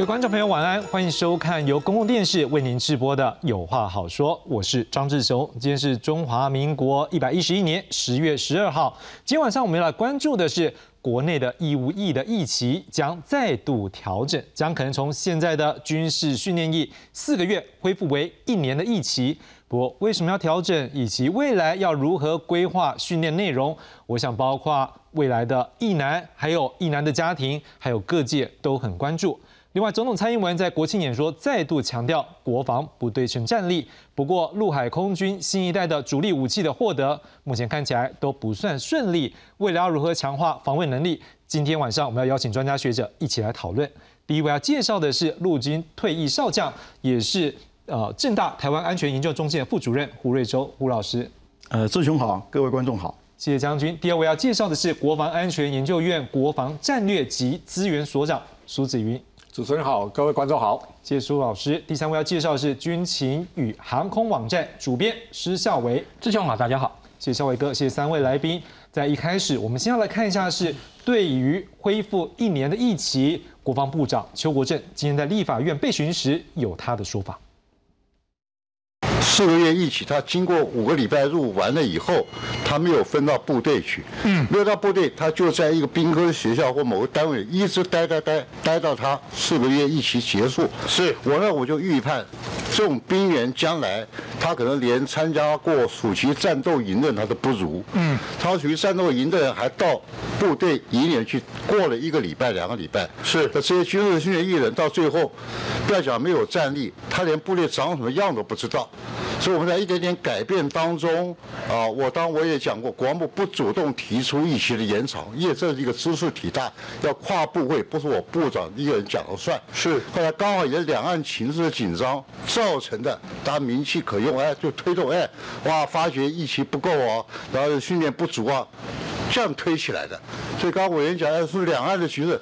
各位观众朋友，晚安，欢迎收看由公共电视为您直播的《有话好说》，我是张志雄。今天是中华民国一百一十一年十月十二号。今天晚上我们要来关注的是，国内的义务役的役期将再度调整，将可能从现在的军事训练役四个月恢复为一年的役期。不过，为什么要调整，以及未来要如何规划训练内容，我想包括未来的役男，还有役男的家庭，还有各界都很关注。另外，总统蔡英文在国庆演说再度强调国防不对称战力。不过，陆海空军新一代的主力武器的获得，目前看起来都不算顺利。未来要如何强化防卫能力？今天晚上我们要邀请专家学者一起来讨论。第一位要介绍的是陆军退役少将，也是呃正大台湾安全研究中心的副主任胡瑞洲胡老师。呃，志雄好，各位观众好，谢谢将军。第二位要介绍的是国防安全研究院国防战略及资源所长苏子云。主持人好，各位观众好，谢谢苏老师。第三位要介绍的是军情与航空网站主编施孝维，志雄好，大家好，谢谢孝维哥，谢谢三位来宾。在一开始，我们先要来看一下是对于恢复一年的疫情，国防部长邱国正今天在立法院被询时有他的说法。四个月一起，他经过五个礼拜入伍完了以后，他没有分到部队去，嗯，没有到部队，他就在一个兵科学校或某个单位一直待待待待到他四个月一起结束。是。我呢，我就预判这种兵员将来他可能连参加过暑期战斗营的他都不如，嗯，他属于战斗营的人还到部队营里去过了一个礼拜两个礼拜，是。那这些军事训练艺人到最后，不要讲没有战力，他连部队长什么样都不知道。所以我们在一点点改变当中，啊，我当我也讲过，国防部不主动提出一期的延长，因为这是一个知识体大，要跨部会，不是我部长一个人讲了算。是，后来刚好也是两岸情势的紧张造成的，大家名气可用，哎，就推动，哎，哇，发觉疫情不够哦，然后训练不足啊，这样推起来的。所以刚刚委员讲的是两岸的局势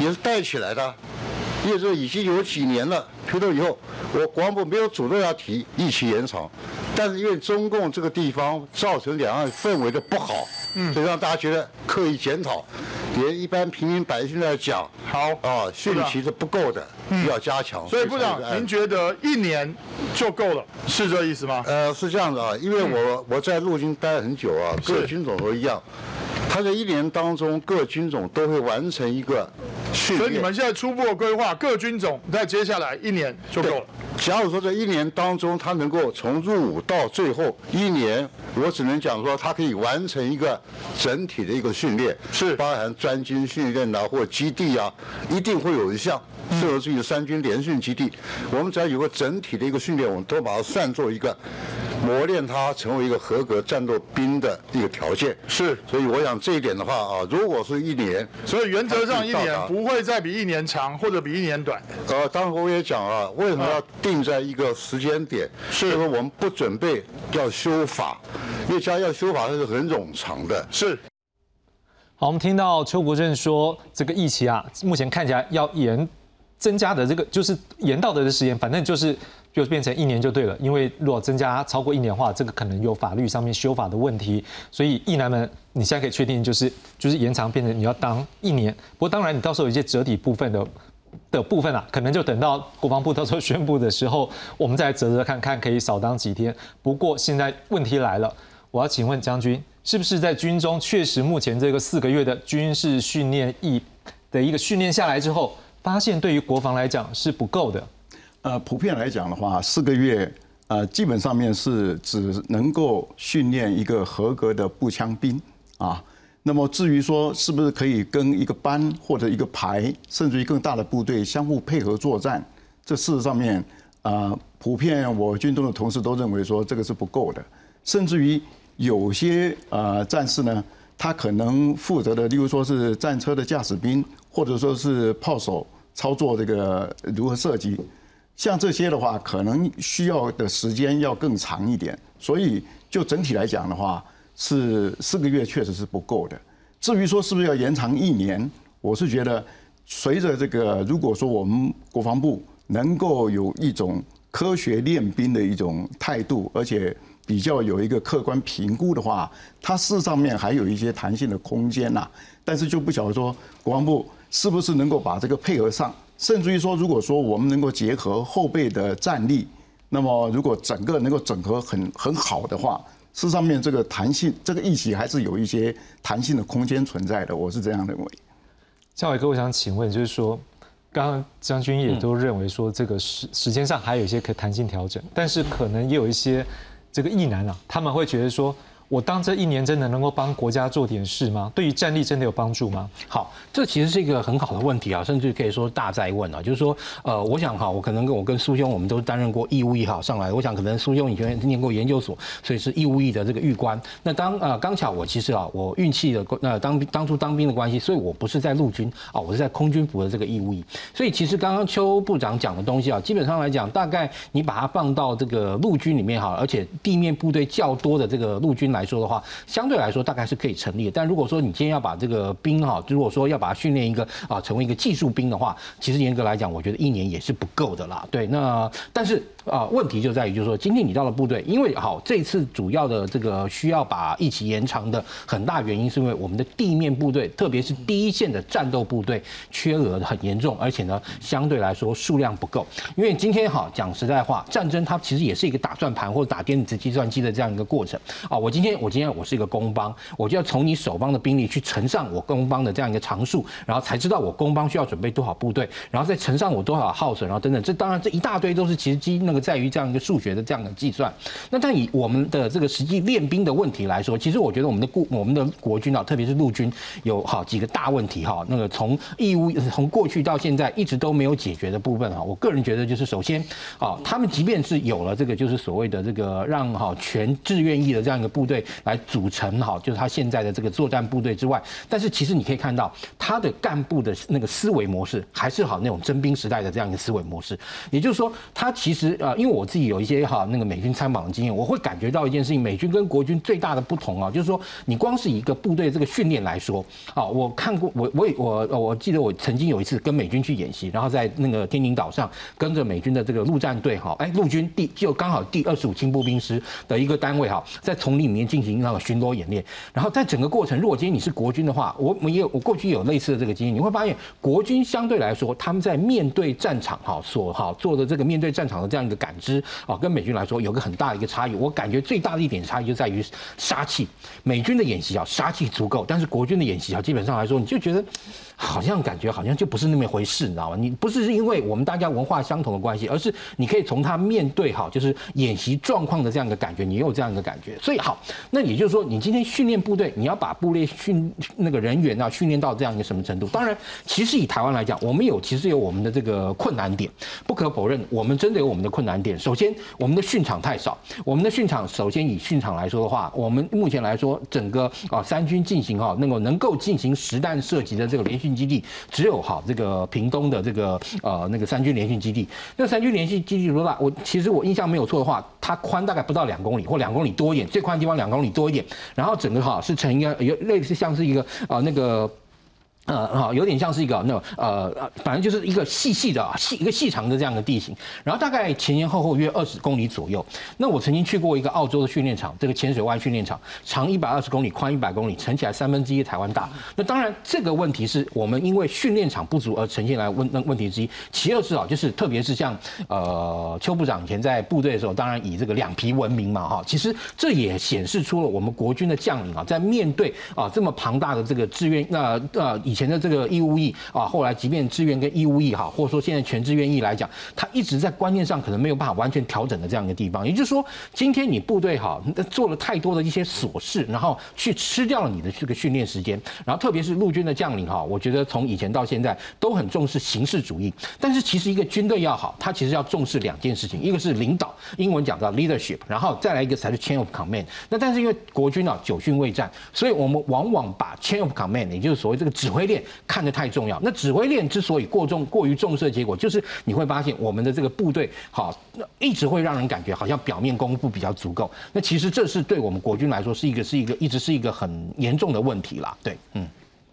也是带起来的。因为这已经有几年了，推动以后，我国防部没有主动要提疫期延长，但是因为中共这个地方造成两岸氛围的不好，嗯，所以让大家觉得刻意检讨，连一般平民百姓在讲，好啊，训期是不够的，嗯要加强。所以部长，您觉得一年就够了，是这意思吗？呃，是这样的啊，因为我我在陆军待了很久啊，各军种都一样。他在一年当中，各军种都会完成一个训练。所以你们现在初步规划，各军种在接下来一年就够了。假如说在一年当中，他能够从入伍到最后一年，我只能讲说，他可以完成一个整体的一个训练，是包含专军训练啊，或基地啊，一定会有一项。适合自己的三军联训基地，我们只要有个整体的一个训练，我们都把它算作一个磨练他成为一个合格战斗兵的一个条件。是，所以我想这一点的话啊，如果是一年，所以原则上一年不会再比一年长或者比一年短。呃，当然我也讲啊，为什么要定在一个时间点？是说我们不准备要修法，因为家要修法是很冗长的。是。好，我们听到邱国正说，这个疫情啊，目前看起来要延。增加的这个就是延到的时间，反正就是就变成一年就对了。因为如果增加超过一年的话，这个可能有法律上面修法的问题。所以义男们，你现在可以确定就是就是延长变成你要当一年。不过当然你到时候有一些折抵部分的的部分啊，可能就等到国防部到时候宣布的时候，我们再折折看看可以少当几天。不过现在问题来了，我要请问将军，是不是在军中确实目前这个四个月的军事训练役的一个训练下来之后？发现对于国防来讲是不够的，呃，普遍来讲的话，四个月，呃，基本上面是只能够训练一个合格的步枪兵啊。那么至于说是不是可以跟一个班或者一个排，甚至于更大的部队相互配合作战，这事实上面啊，普遍我军中的同事都认为说这个是不够的，甚至于有些呃战士呢，他可能负责的，例如说是战车的驾驶兵。或者说是炮手操作这个如何射击，像这些的话，可能需要的时间要更长一点。所以就整体来讲的话，是四个月确实是不够的。至于说是不是要延长一年，我是觉得随着这个，如果说我们国防部能够有一种科学练兵的一种态度，而且比较有一个客观评估的话，它事实上面还有一些弹性的空间呐。但是就不晓得说国防部。是不是能够把这个配合上，甚至于说，如果说我们能够结合后备的战力，那么如果整个能够整合很很好的话，事实上面这个弹性，这个议题还是有一些弹性的空间存在的，我是这样认为。夏伟哥，我想请问，就是说，刚刚将军也都认为说，这个时时间上还有一些可弹性调整，但是可能也有一些这个意难啊，他们会觉得说。我当这一年真的能够帮国家做点事吗？对于战力真的有帮助吗？好，这其实是一个很好的问题啊，甚至可以说大在问啊。就是说，呃，我想哈，我可能跟我跟苏兄，我们都担任过义务役哈上来。我想可能苏兄以前念过研究所，所以是义务役的这个狱官。那当呃刚巧我其实啊，我运气的呃当当初当兵的关系，所以我不是在陆军啊，我是在空军服的这个义务役。所以其实刚刚邱部长讲的东西啊，基本上来讲，大概你把它放到这个陆军里面哈，而且地面部队较多的这个陆军来来说的话，相对来说大概是可以成立的，但如果说你今天要把这个兵哈，如果说要把它训练一个啊，成为一个技术兵的话，其实严格来讲，我觉得一年也是不够的啦。对，那但是。啊，问题就在于，就是说，今天你到了部队，因为好，这次主要的这个需要把一起延长的很大原因，是因为我们的地面部队，特别是第一线的战斗部队缺额很严重，而且呢，相对来说数量不够。因为今天哈讲实在话，战争它其实也是一个打转盘或者打电子计算机的这样一个过程啊。我今天我今天我是一个工帮，我就要从你守方的兵力去乘上我工帮的这样一个常数，然后才知道我工帮需要准备多少部队，然后再乘上我多少耗损，然后等等，这当然这一大堆都是其实基那个。在于这样一个数学的这样的计算，那但以我们的这个实际练兵的问题来说，其实我觉得我们的国我们的国军啊，特别是陆军，有好几个大问题哈。那个从义务从过去到现在一直都没有解决的部分哈。我个人觉得就是首先啊，他们即便是有了这个就是所谓的这个让哈全志愿役的这样一个部队来组成哈，就是他现在的这个作战部队之外，但是其实你可以看到他的干部的那个思维模式还是好那种征兵时代的这样一个思维模式，也就是说他其实呃。因为我自己有一些哈那个美军参访的经验，我会感觉到一件事情，美军跟国军最大的不同啊，就是说你光是一个部队这个训练来说，啊，我看过我我也我我记得我曾经有一次跟美军去演习，然后在那个天宁岛上跟着美军的这个陆战队哈，哎，陆军第就刚好第二十五轻步兵师的一个单位哈，在丛林里面进行那个巡逻演练，然后在整个过程，如果今天你是国军的话，我我也有我过去有类似的这个经验，你会发现国军相对来说他们在面对战场哈所哈做的这个面对战场的这样一个感。知啊，跟美军来说有个很大的一个差异。我感觉最大的一点差异就在于杀气。美军的演习啊，杀气足够，但是国军的演习啊，基本上来说，你就觉得。好像感觉好像就不是那么回事，你知道吗？你不是因为我们大家文化相同的关系，而是你可以从他面对好就是演习状况的这样一个感觉，你有这样一个感觉。所以好，那也就是说，你今天训练部队，你要把部队训那个人员啊训练到这样一个什么程度？当然，其实以台湾来讲，我们有其实有我们的这个困难点，不可否认，我们真的有我们的困难点。首先，我们的训场太少。我们的训场，首先以训场来说的话，我们目前来说，整个啊三军进行哈那个能够进行实弹射击的这个连续。基地只有好这个屏东的这个呃那个三军联训基地，那三军联训基地多大？我其实我印象没有错的话，它宽大概不到两公里或两公里多一点，最宽的地方两公里多一点，然后整个哈是成一个有类似像是一个啊那个。呃，好，有点像是一个那种呃，反正就是一个细细的细一个细长的这样的地形，然后大概前前后后约二十公里左右。那我曾经去过一个澳洲的训练场，这个浅水湾训练场，长一百二十公里，宽一百公里，乘起来三分之一台湾大。那当然，这个问题是我们因为训练场不足而呈现来问那问题之一。其二是啊，就是特别是像呃邱部长以前在部队的时候，当然以这个两皮闻名嘛，哈，其实这也显示出了我们国军的将领啊，在面对啊这么庞大的这个志愿，那呃以前的这个义务役啊，后来即便志愿跟义务役哈，或者说现在全志愿役来讲，他一直在观念上可能没有办法完全调整的这样一个地方。也就是说，今天你部队哈做了太多的一些琐事，然后去吃掉了你的这个训练时间。然后特别是陆军的将领哈，我觉得从以前到现在都很重视形式主义。但是其实一个军队要好，他其实要重视两件事情，一个是领导，英文讲到 leadership，然后再来一个才是 chain of command。那但是因为国军啊久训未战，所以我们往往把 chain of command，也就是所谓这个指挥链。看得太重要，那指挥链之所以过重、过于重视结果，就是你会发现我们的这个部队，好，一直会让人感觉好像表面功夫比较足够。那其实这是对我们国军来说是一个、是一个一直是一个很严重的问题啦。对，嗯。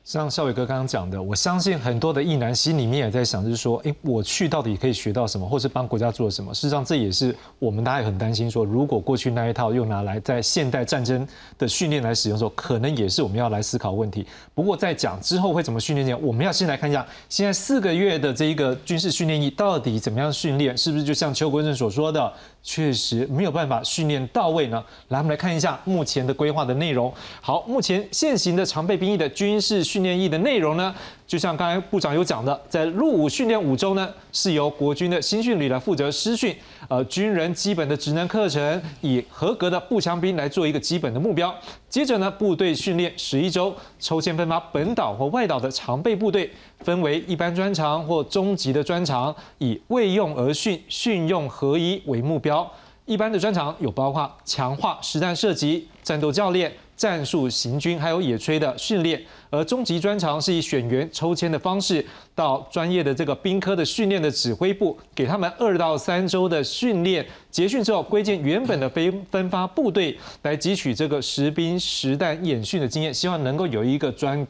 像少伟哥刚刚讲的，我相信很多的意男心里面也在想，就是说，哎，我去到底可以学到什么，或是帮国家做什么？事实上，这也是我们大家也很担心，说如果过去那一套又拿来在现代战争的训练来使用的时候，可能也是我们要来思考问题。不过在讲之后会怎么训练前，我们要先来看一下现在四个月的这一个军事训练营到底怎么样训练，是不是就像邱国正所说的？确实没有办法训练到位呢。来，我们来看一下目前的规划的内容。好，目前现行的常备兵役的军事训练役的内容呢，就像刚才部长有讲的，在入伍训练五周呢，是由国军的新训旅来负责师训，呃，军人基本的职能课程，以合格的步枪兵来做一个基本的目标。接着呢，部队训练十一周，抽签分发本岛或外岛的常备部队。分为一般专长或中级的专长，以为用而训、训用合一为目标。一般的专长有包括强化实弹射击、战斗教练、战术行军，还有野炊的训练。而中级专长是以选员抽签的方式，到专业的这个兵科的训练的指挥部，给他们二到三周的训练，结训之后归建原本的非分发部队，来汲取这个实兵实弹演训的经验，希望能够有一个专。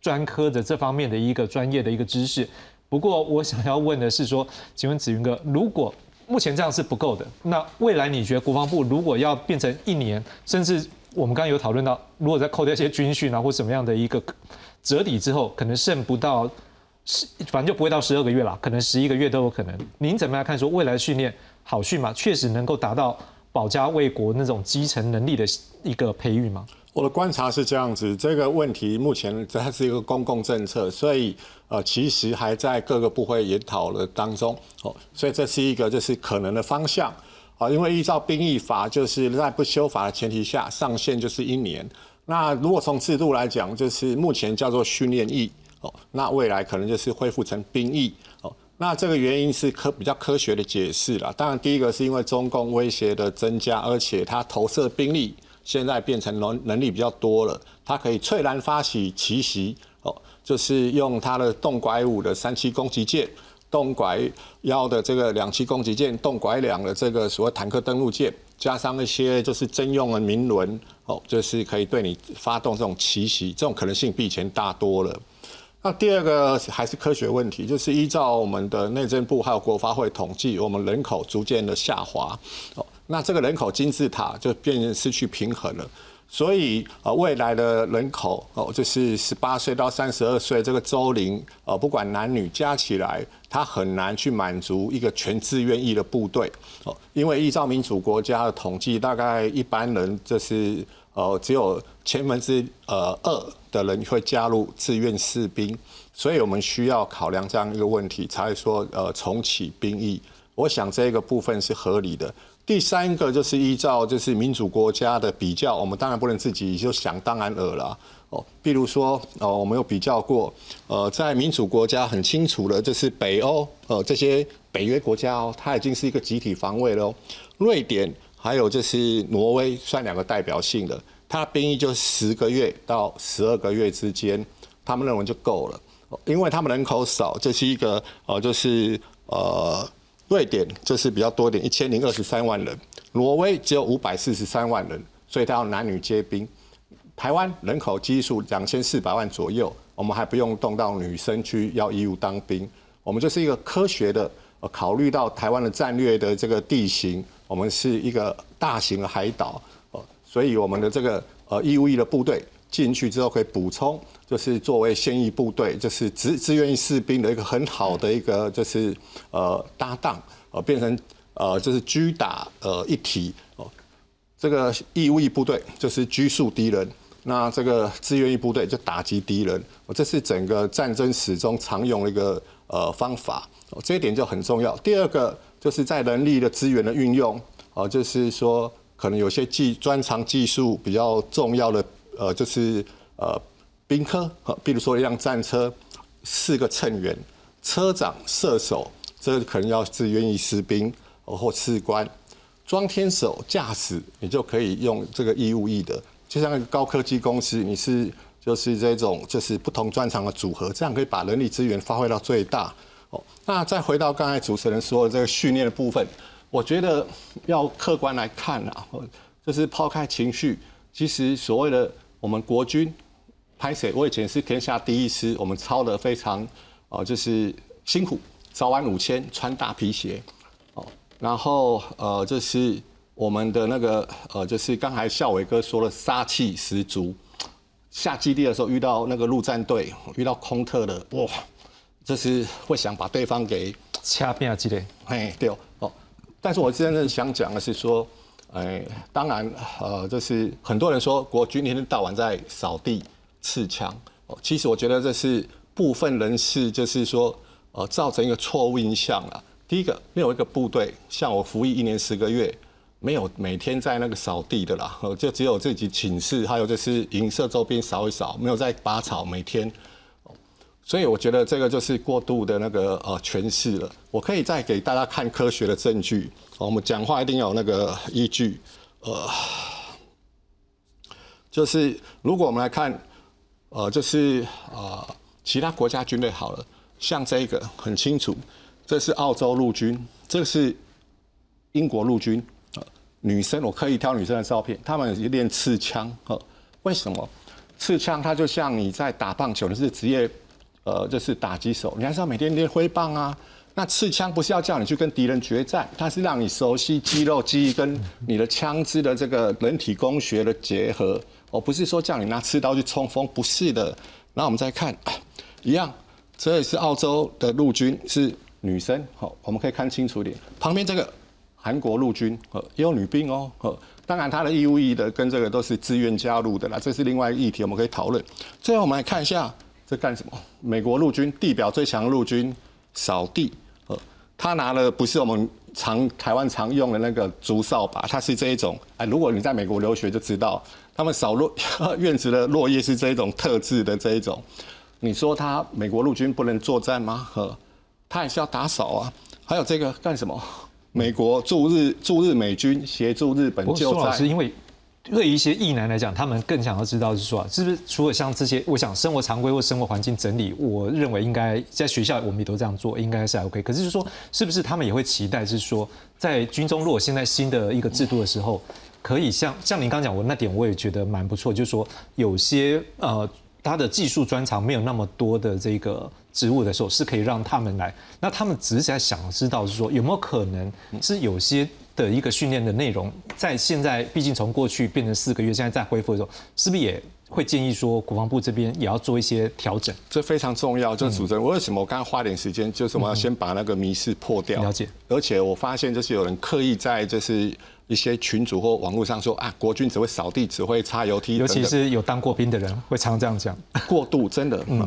专科的这方面的一个专业的一个知识，不过我想要问的是说，请问子云哥，如果目前这样是不够的，那未来你觉得国防部如果要变成一年，甚至我们刚刚有讨论到，如果再扣掉一些军训啊或什么样的一个折抵之后，可能剩不到十，反正就不会到十二个月了，可能十一个月都有可能。您怎么样看说未来训练好训吗？确实能够达到保家卫国那种基层能力的一个培育吗？我的观察是这样子，这个问题目前它是一个公共政策，所以呃，其实还在各个部会研讨的当中哦，所以这是一个就是可能的方向啊，因为依照兵役法，就是在不修法的前提下，上限就是一年。那如果从制度来讲，就是目前叫做训练役哦，那未来可能就是恢复成兵役哦。那这个原因是科比较科学的解释了。当然，第一个是因为中共威胁的增加，而且它投射兵力。现在变成能能力比较多了，它可以翠然发起奇袭哦，就是用它的动拐五的三七攻击舰，动拐幺的这个两栖攻击舰，动拐两的这个所谓坦克登陆舰，加上一些就是征用的民轮哦，就是可以对你发动这种奇袭，这种可能性比以前大多了。那第二个还是科学问题，就是依照我们的内政部还有国发会统计，我们人口逐渐的下滑哦。那这个人口金字塔就变成失去平衡了，所以呃未来的人口哦，就是十八岁到三十二岁这个周龄呃，不管男女加起来，他很难去满足一个全自愿役的部队哦，因为依照民主国家的统计，大概一般人就是呃只有千分之呃二的人会加入志愿士兵，所以我们需要考量这样一个问题，才会说呃重启兵役。我想这个部分是合理的。第三个就是依照就是民主国家的比较，我们当然不能自己就想当然尔了哦。比如说哦，我们有比较过，呃，在民主国家很清楚的，就是北欧呃这些北约国家哦，它已经是一个集体防卫了。瑞典还有就是挪威算两个代表性的，它的兵役就十个月到十二个月之间，他们认为就够了，因为他们人口少，这是一个呃就是呃。瑞典就是比较多点，一千零二十三万人；挪威只有五百四十三万人，所以它要男女皆兵。台湾人口基数两千四百万左右，我们还不用动到女生去要义务当兵。我们就是一个科学的，呃，考虑到台湾的战略的这个地形，我们是一个大型的海岛，哦，所以我们的这个呃义务役的部队进去之后可以补充。就是作为现役部队，就是志志愿役士兵的一个很好的一个就是呃搭档，呃变成呃就是狙打呃一体哦，这个义务役部队就是拘束敌人，那这个志愿役部队就打击敌人，这是整个战争史中常用的一个呃方法，这一点就很重要。第二个就是在人力的资源的运用，哦就是说可能有些技专长技术比较重要的呃就是呃。兵科，比如说一辆战车，四个乘员，车长、射手，这可能要自愿意士兵或士官，装天手、驾驶，你就可以用这个义务役的。就像一个高科技公司，你是就是这种就是不同专长的组合，这样可以把人力资源发挥到最大。哦，那再回到刚才主持人说的这个训练的部分，我觉得要客观来看啊，就是抛开情绪，其实所谓的我们国军。拍摄，我以前是天下第一师，我们操的非常哦，就是辛苦，早晚五千，穿大皮鞋，哦，然后呃，就是我们的那个呃，就是刚才孝伟哥说了，杀气十足。下基地的时候遇到那个陆战队，遇到空特的，哇，就是会想把对方给掐扁啊之类。嘿，对哦。但是我真正想讲的是说，哎，当然，呃，就是很多人说国军一天到晚在扫地刺枪，哦，其实我觉得这是部分人士就是说，呃，造成一个错误印象了。第一个，没有一个部队像我服役一年十个月。没有每天在那个扫地的啦，就只有自己寝室，还有就是营舍周边扫一扫，没有在拔草每天。所以我觉得这个就是过度的那个呃诠释了。我可以再给大家看科学的证据。我们讲话一定要有那个依据。呃，就是如果我们来看，呃，就是呃其他国家军队好了，像这个很清楚，这是澳洲陆军，这是英国陆军。女生，我刻意挑女生的照片，她们练刺枪，呵，为什么？刺枪它就像你在打棒球，你是职业，呃，就是打击手，你还是要每天练挥棒啊。那刺枪不是要叫你去跟敌人决战，它是让你熟悉肌肉记忆跟你的枪支的这个人体工学的结合。我不是说叫你拿刺刀去冲锋，不是的。那我们再看，一样，这也是澳洲的陆军，是女生，好，我们可以看清楚点，旁边这个。韩国陆军呃也有女兵哦，呵，当然他的义务役的跟这个都是自愿加入的啦，这是另外一个议题，我们可以讨论。最后我们来看一下这干什么？美国陆军地表最强陆军扫地，呃，他拿了不是我们常台湾常用的那个竹扫把，它是这一种。哎，如果你在美国留学就知道，他们扫落 院子的落叶是这一种特制的这一种。你说他美国陆军不能作战吗？呵，他也是要打扫啊。还有这个干什么？美国驻日驻日美军协助日本救灾。老师，因为对于一些役男来讲，他们更想要知道是说，是不是除了像这些，我想生活常规或生活环境整理，我认为应该在学校我们也都这样做，应该是还 OK。可是就是说，是不是他们也会期待是说，在军中如果现在新的一个制度的时候，可以像像您刚讲，我那点我也觉得蛮不错，就是说有些呃。他的技术专长没有那么多的这个职务的时候，是可以让他们来。那他们只是在想知道，是说有没有可能是有些的一个训练的内容，在现在毕竟从过去变成四个月，现在再恢复的时候，是不是也会建议说国防部这边也要做一些调整？这非常重要。就主持人，为什么我刚刚花点时间，就是我们要先把那个迷失破掉。了解。而且我发现，就是有人刻意在就是。一些群主或网络上说啊，国军只会扫地，只会擦油梯，尤其是有当过兵的人会常这样讲。过度真的，嗯，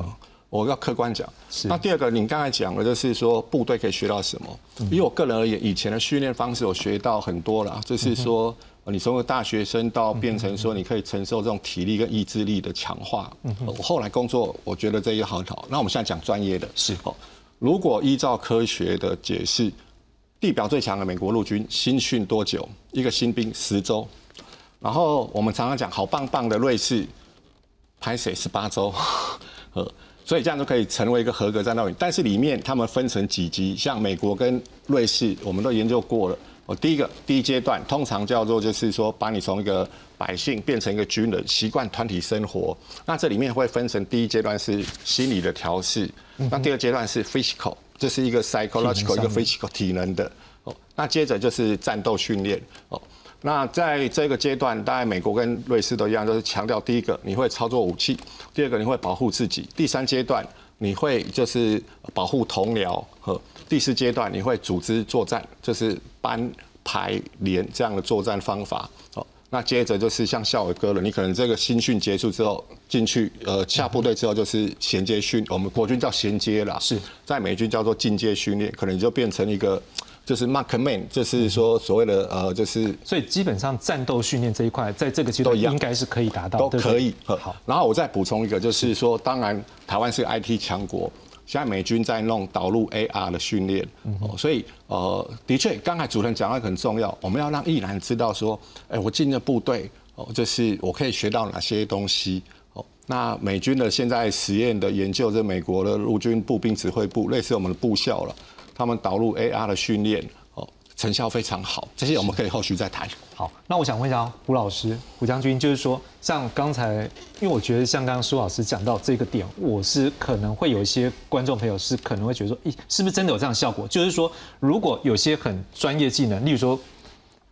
我要客观讲。那第二个，你刚才讲的就是说部队可以学到什么？以我个人而言，以前的训练方式我学到很多了，就是说你从个大学生到变成说你可以承受这种体力跟意志力的强化。我后来工作，我觉得这也很好。那我们现在讲专业的，是哦。如果依照科学的解释。地表最强的美国陆军新训多久？一个新兵十周，然后我们常常讲好棒棒的瑞士，拍水十八周，呃，所以这样就可以成为一个合格战斗营。但是里面他们分成几级，像美国跟瑞士，我们都研究过了。我第一个第一阶段通常叫做就是说把你从一个百姓变成一个军人，习惯团体生活。那这里面会分成第一阶段是心理的调试，那第二阶段是 physical。这是一个 psychological 一个 physical 体能的哦，那接着就是战斗训练哦。那在这个阶段，大概美国跟瑞士都一样，就是强调第一个你会操作武器，第二个你会保护自己，第三阶段你会就是保护同僚和第四阶段你会组织作战，就是班排连这样的作战方法哦。那接着就是像校伟哥了，你可能这个新训结束之后进去，呃，下部队之后就是衔接训，我们国军叫衔接啦，是在美军叫做进阶训练，可能就变成一个就是 mark man，就是说所谓的呃，就是所以基本上战斗训练这一块，在这个阶段应该是可以达到，都可以。好，然后我再补充一个，就是说，当然台湾是 IT 强国。现在美军在弄导入 AR 的训练，哦，所以呃，的确，刚才主持人讲的很重要，我们要让艺男知道说，哎，我进了部队，哦，就是我可以学到哪些东西，哦，那美军的现在实验的研究，这美国的陆军步兵指挥部，类似我们的部校了，他们导入 AR 的训练，哦，成效非常好。这些我们可以后续再谈。好，那我想问一下胡老师、胡将军，就是说，像刚才，因为我觉得像刚刚苏老师讲到这个点，我是可能会有一些观众朋友是可能会觉得说，咦，是不是真的有这样效果？就是说，如果有些很专业技能，例如说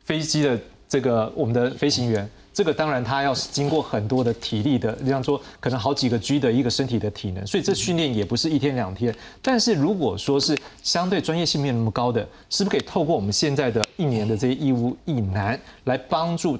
飞机的这个我们的飞行员。这个当然，他要经过很多的体力的，这样说可能好几个 G 的一个身体的体能，所以这训练也不是一天两天。但是如果说是相对专业性没有那么高的，是不是可以透过我们现在的一年的这些义务役男来帮助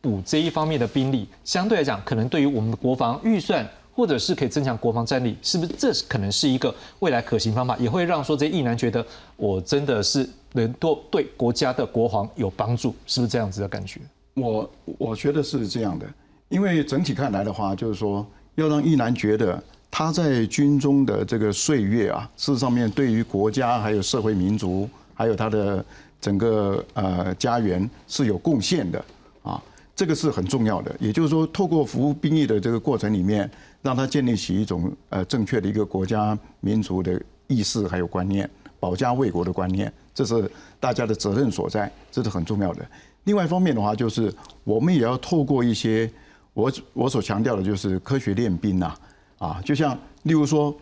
补这一方面的兵力？相对来讲，可能对于我们的国防预算，或者是可以增强国防战力，是不是这可能是一个未来可行方法？也会让说这些役男觉得我真的是能多对国家的国防有帮助，是不是这样子的感觉？我我觉得是这样的，因为整体看来的话，就是说要让一男觉得他在军中的这个岁月啊，事实上面对于国家还有社会民族，还有他的整个呃家园是有贡献的啊，这个是很重要的。也就是说，透过服务兵役的这个过程里面，让他建立起一种呃正确的一个国家民族的意识还有观念，保家卫国的观念，这是大家的责任所在，这是很重要的。另外一方面的话，就是我们也要透过一些我我所强调的，就是科学练兵呐，啊，就像例如说，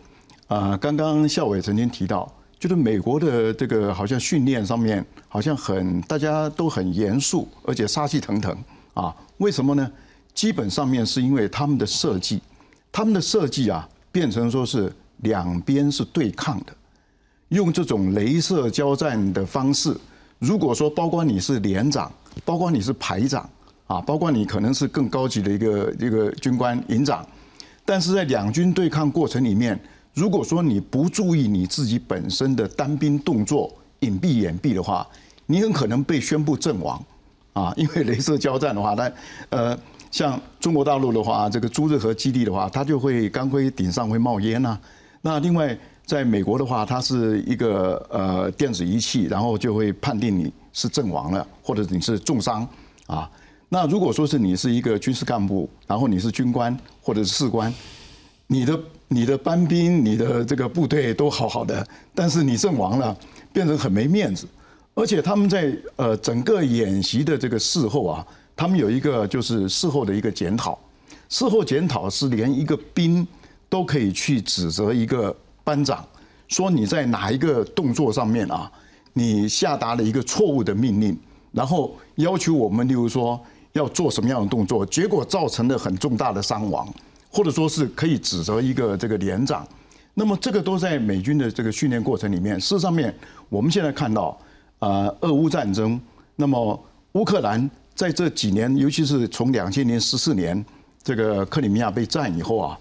呃，刚刚校委曾经提到，就是美国的这个好像训练上面好像很大家都很严肃，而且杀气腾腾啊，为什么呢？基本上面是因为他们的设计，他们的设计啊，变成说是两边是对抗的，用这种镭射交战的方式，如果说包括你是连长。包括你是排长啊，包括你可能是更高级的一个一个军官营长，但是在两军对抗过程里面，如果说你不注意你自己本身的单兵动作、隐蔽掩蔽的话，你很可能被宣布阵亡啊！因为镭射交战的话，那呃，像中国大陆的话，这个朱日和基地的话，它就会钢盔顶上会冒烟呐。那另外，在美国的话，它是一个呃电子仪器，然后就会判定你。是阵亡了，或者你是重伤啊？那如果说是你是一个军事干部，然后你是军官或者是士官，你的你的班兵、你的这个部队都好好的，但是你阵亡了，变成很没面子。而且他们在呃整个演习的这个事后啊，他们有一个就是事后的一个检讨。事后检讨是连一个兵都可以去指责一个班长，说你在哪一个动作上面啊？你下达了一个错误的命令，然后要求我们，例如说要做什么样的动作，结果造成了很重大的伤亡，或者说是可以指责一个这个连长。那么这个都在美军的这个训练过程里面。事实上面，我们现在看到，呃，俄乌战争，那么乌克兰在这几年，尤其是从两千年十四年这个克里米亚被占以后啊，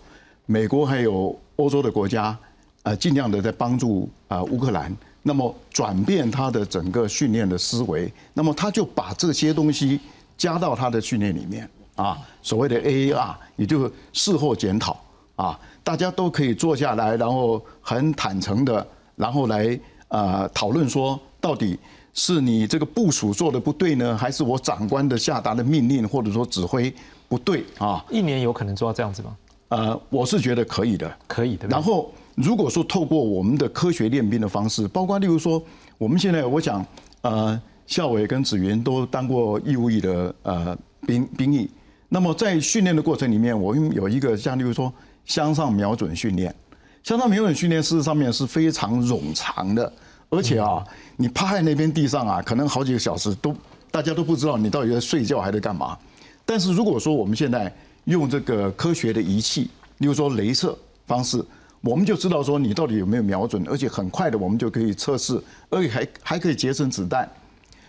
美国还有欧洲的国家，呃，尽量的在帮助啊乌克兰。那么转变他的整个训练的思维，那么他就把这些东西加到他的训练里面啊，所谓的 AAR，也就是事后检讨啊，大家都可以坐下来，然后很坦诚的，然后来呃讨论说，到底是你这个部署做的不对呢，还是我长官的下达的命令或者说指挥不对啊？一年有可能做到这样子吗？呃，我是觉得可以的，可以的。然后。如果说透过我们的科学练兵的方式，包括例如说，我们现在我想，呃，校委跟子云都当过义务役的呃兵兵役，那么在训练的过程里面，我们有一个像例如说向上瞄准训练，向上瞄准训练事实上面是非常冗长的，而且啊，你趴在那边地上啊，可能好几个小时都大家都不知道你到底在睡觉还是干嘛。但是如果说我们现在用这个科学的仪器，例如说镭射方式。我们就知道说你到底有没有瞄准，而且很快的我们就可以测试，而且还还可以节省子弹。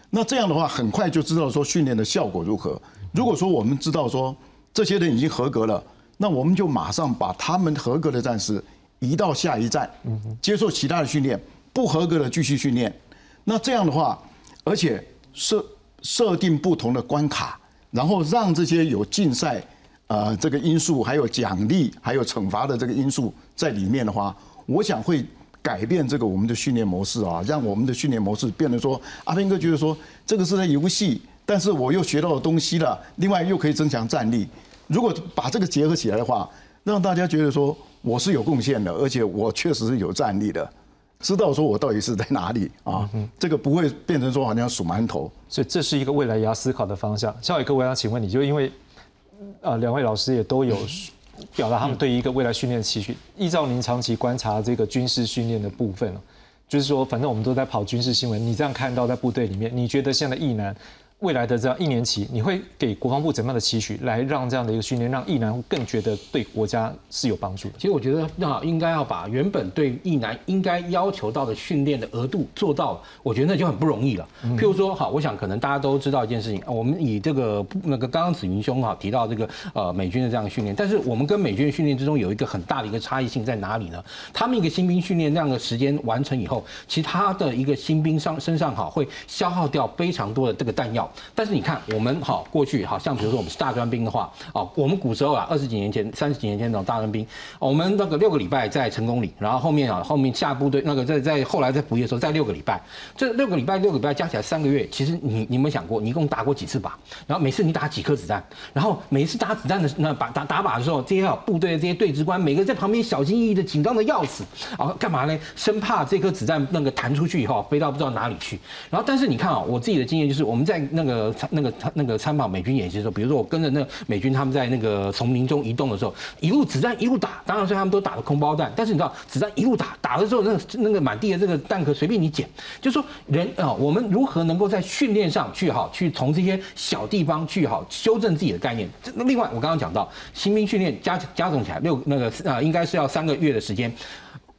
那这样的话，很快就知道说训练的效果如何。如果说我们知道说这些人已经合格了，那我们就马上把他们合格的战士移到下一站，接受其他的训练；不合格的继续训练。那这样的话，而且设设定不同的关卡，然后让这些有竞赛。呃，这个因素还有奖励，还有惩罚的这个因素在里面的话，我想会改变这个我们的训练模式啊，让我们的训练模式变得说，阿斌哥觉得说这个是在游戏，但是我又学到了东西了，另外又可以增强战力。如果把这个结合起来的话，让大家觉得说我是有贡献的，而且我确实是有战力的。知道说我到底是在哪里啊，这个不会变成说好像数馒头。所以这是一个未来也要思考的方向。夏伟哥，我想请问你，就因为呃两位老师也都有表达他们对于一个未来训练的期许，依照您长期观察这个军事训练的部分就是说反正我们都在跑军事新闻，你这样看到在部队里面，你觉得现在役男？未来的这样一年期，你会给国防部怎么样的期许，来让这样的一个训练，让役男更觉得对国家是有帮助的？其实我觉得，那应该要把原本对役男应该要求到的训练的额度做到，我觉得那就很不容易了。譬如说，好，我想可能大家都知道一件事情，我们以这个那个刚刚子云兄哈提到这个呃美军的这样的训练，但是我们跟美军的训练之中有一个很大的一个差异性在哪里呢？他们一个新兵训练那样的时间完成以后，其他的一个新兵上身上哈会消耗掉非常多的这个弹药，但是你看。我们好过去好像比如说我们是大专兵的话，哦，我们古时候啊，二十几年前、三十几年前那种大专兵，我们那个六个礼拜在成功里，然后后面啊，后面下部队那个在在后来在服役的时候在六个礼拜，这六个礼拜六个礼拜加起来三个月，其实你你有没有想过，你一共打过几次靶？然后每次你打几颗子弹？然后每次打子弹的那把打打靶的时候，这些部队的这些对职官，每个在旁边小心翼翼的紧张的要死啊，干嘛呢？生怕这颗子弹那个弹出去以后飞到不知道哪里去。然后但是你看啊，我自己的经验就是我们在那个参那个那个。参跑美军演习的时候，比如说我跟着那美军他们在那个丛林中移动的时候，一路子弹一路打，当然是他们都打的空包弹，但是你知道子弹一路打打的时候，那那个满地的这个弹壳随便你捡，就说人啊，我们如何能够在训练上去好，去从这些小地方去好修正自己的概念。那另外我刚刚讲到新兵训练加加总起来六那个啊，应该是要三个月的时间。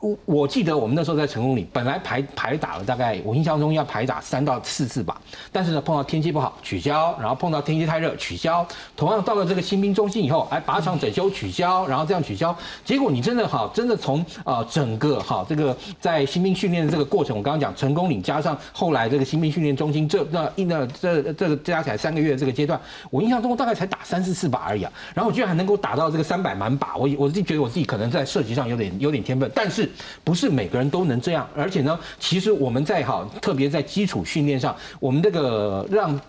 我我记得我们那时候在成功里，本来排排打了大概我印象中要排打三到四次吧，但是呢碰到天气不好取消，然后碰到天气太热取消。同样到了这个新兵中心以后，哎靶场整修取消，然后这样取消。结果你真的好，真的从啊整个哈这个在新兵训练的这个过程，我刚刚讲成功岭加上后来这个新兵训练中心这那一那这这个加起来三个月这个阶段，我印象中大概才打三四次靶而已啊。然后我居然还能够打到这个三百满靶，我我自己觉得我自己可能在射击上有点有点天分，但是。不是每个人都能这样，而且呢，其实我们在哈，特别在基础训练上，我们这个让。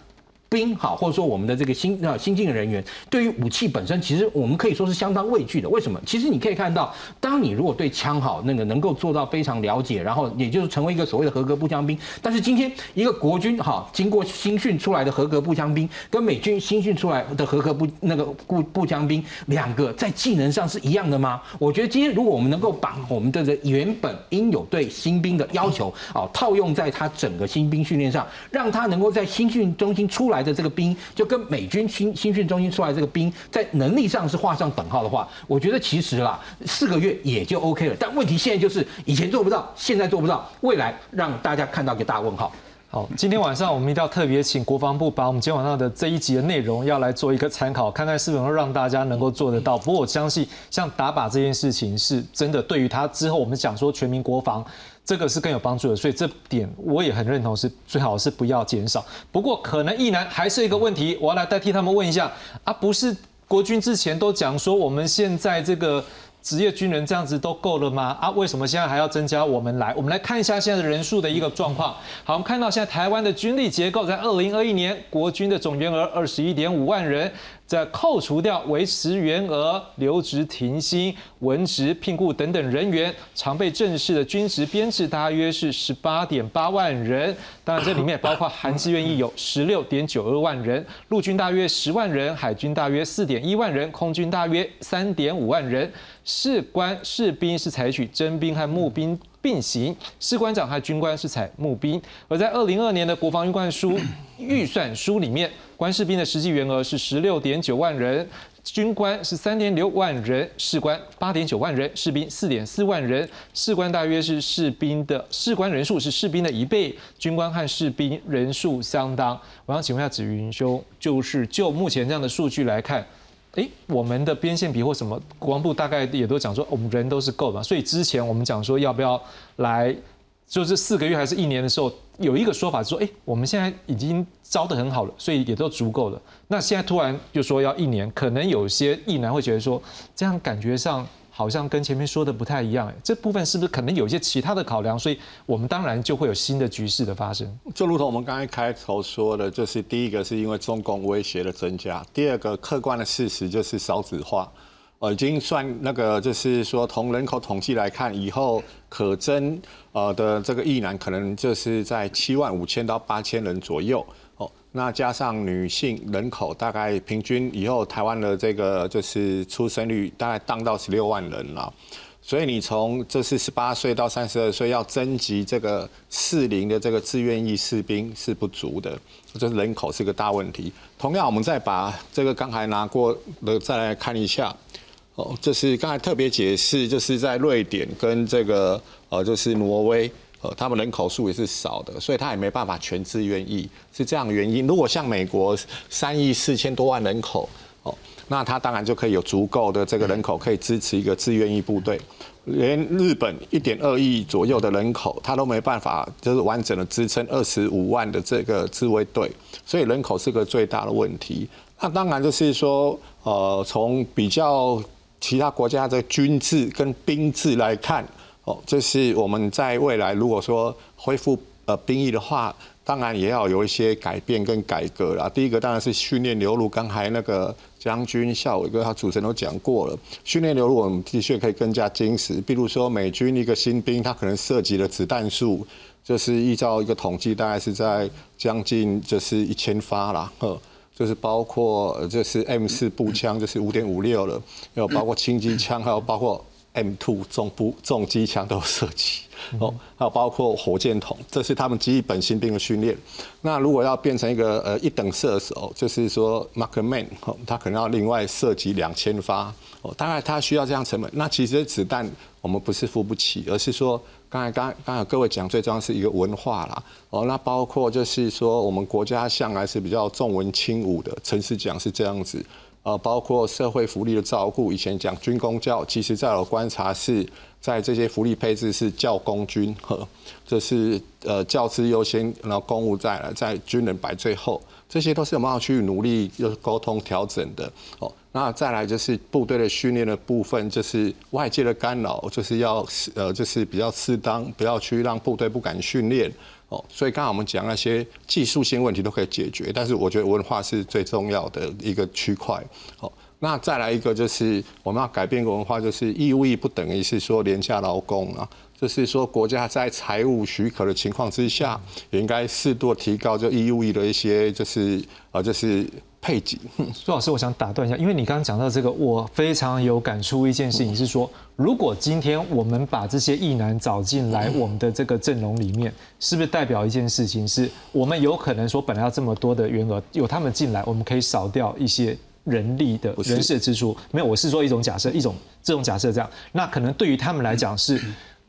兵好，或者说我们的这个新啊新进人员，对于武器本身，其实我们可以说是相当畏惧的。为什么？其实你可以看到，当你如果对枪好那个能够做到非常了解，然后也就是成为一个所谓的合格步枪兵。但是今天一个国军哈经过新训出来的合格步枪兵，跟美军新训出来的合格步那个步步枪兵，两个在技能上是一样的吗？我觉得今天如果我们能够把我们的原本应有对新兵的要求啊套用在他整个新兵训练上，让他能够在新训中心出来。的这个兵就跟美军新新训中心出来这个兵在能力上是画上等号的话，我觉得其实啦四个月也就 OK 了。但问题现在就是以前做不到，现在做不到，未来让大家看到一个大问号。好，今天晚上我们一定要特别请国防部把我们今天晚上的这一集的内容要来做一个参考，看看是否能让大家能够做得到。不过我相信，像打靶这件事情是真的，对于他之后我们讲说全民国防。这个是更有帮助的，所以这点我也很认同，是最好是不要减少。不过可能一男还是一个问题，我要来代替他们问一下啊，不是国军之前都讲说我们现在这个职业军人这样子都够了吗？啊，为什么现在还要增加我们来？我们来看一下现在的人数的一个状况。好，我们看到现在台湾的军力结构，在二零二一年国军的总员额二十一点五万人。在扣除掉维持原额、留职停薪、文职聘雇等等人员，常被正式的军职编制大约是十八点八万人。当然，这里面包括韩志愿役有十六点九二万人，陆军大约十万人，海军大约四点一万人，空军大约三点五万人。士官、士兵是采取征兵和募兵并行，士官长和军官是采募兵。而在二零二年的国防预算书 预算书里面。官士兵的实际员额是十六点九万人，军官是三点六万人，士官八点九万人，士兵四点四万人。士官大约是士兵的士官人数是士兵的一倍，军官和士兵人数相当。我想请问一下子云兄，就是就目前这样的数据来看，诶，我们的边线比或什么国防部大概也都讲说，我们人都是够的，所以之前我们讲说要不要来。就是四个月还是一年的时候，有一个说法说，哎，我们现在已经招的很好了，所以也都足够了。那现在突然就说要一年，可能有些意男会觉得说，这样感觉上好像跟前面说的不太一样。这部分是不是可能有一些其他的考量？所以我们当然就会有新的局势的发生。就如同我们刚才开头说的，就是第一个是因为中共威胁的增加，第二个客观的事实就是少子化。呃，已经算那个，就是说，从人口统计来看，以后可增呃的这个意难，可能就是在七万五千到八千人左右。那加上女性人口，大概平均以后台湾的这个就是出生率大概降到十六万人了。所以你从这是十八岁到三十二岁要征集这个适龄的这个志愿役士兵是不足的，这人口是个大问题。同样，我们再把这个刚才拿过的再来看一下。哦，这是刚才特别解释，就是在瑞典跟这个呃，就是挪威，他们人口数也是少的，所以他也没办法全自愿意，是这样的原因。如果像美国三亿四千多万人口，哦，那他当然就可以有足够的这个人口可以支持一个自愿役部队。连日本一点二亿左右的人口，他都没办法就是完整的支撑二十五万的这个自卫队，所以人口是个最大的问题。那当然就是说，呃，从比较。其他国家的军制跟兵制来看，哦，这是我们在未来如果说恢复呃兵役的话，当然也要有一些改变跟改革啦。第一个当然是训练流入，刚才那个将军夏伟哥他主持人都讲过了，训练流入我们的确可以更加精实。比如说美军一个新兵，他可能涉及的子弹数，就是依照一个统计，大概是在将近就是一千发啦，呵。就是包括就是 M 四步枪，就是五点五六了，有包括轻机枪，还有包括 M two 重步重机枪都涉及哦，还有包括火箭筒，这是他们基本新兵的训练。那如果要变成一个呃一等射手，就是说 Markman 哦，他可能要另外涉及两千发哦，大概他需要这样成本。那其实子弹我们不是付不起，而是说。刚才刚刚才各位讲，最重要是一个文化啦，哦，那包括就是说，我们国家向来是比较重文轻武的，城市讲是这样子，呃，包括社会福利的照顾，以前讲军公教，其实在我观察是在这些福利配置是教公军，呵，这是呃教师优先，然后公务再来，在军人摆最后，这些都是我们要去努力又沟通调整的，哦。那再来就是部队的训练的部分，就是外界的干扰，就是要呃，就是比较适当，不要去让部队不敢训练哦。所以刚才我们讲那些技术性问题都可以解决，但是我觉得文化是最重要的一个区块。好，那再来一个就是我们要改变个文化，就是义务役不等于是说廉价劳工啊，就是说国家在财务许可的情况之下，也应该适度提高就义务役的一些就是呃就是。配给，苏老师，我想打断一下，因为你刚刚讲到这个，我非常有感触。一件事情是说，如果今天我们把这些异男找进来我们的这个阵容里面，是不是代表一件事情，是我们有可能说本来要这么多的员额，有他们进来，我们可以少掉一些人力的人事支出？没有，我是说一种假设，一种这种假设这样，那可能对于他们来讲是。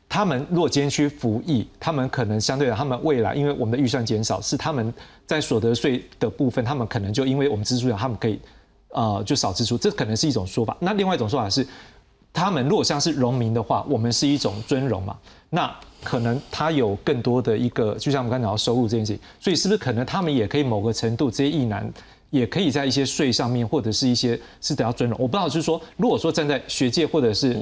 他们若今天去服役，他们可能相对的，他们未来因为我们的预算减少，是他们在所得税的部分，他们可能就因为我们支出少，他们可以呃就少支出，这可能是一种说法。那另外一种说法是，他们如果像是农民的话，我们是一种尊荣嘛，那可能他有更多的一个，就像我们刚才讲到收入这件事情，所以是不是可能他们也可以某个程度，这些役男也可以在一些税上面或者是一些是得到尊荣？我不知道，就是说，如果说站在学界或者是。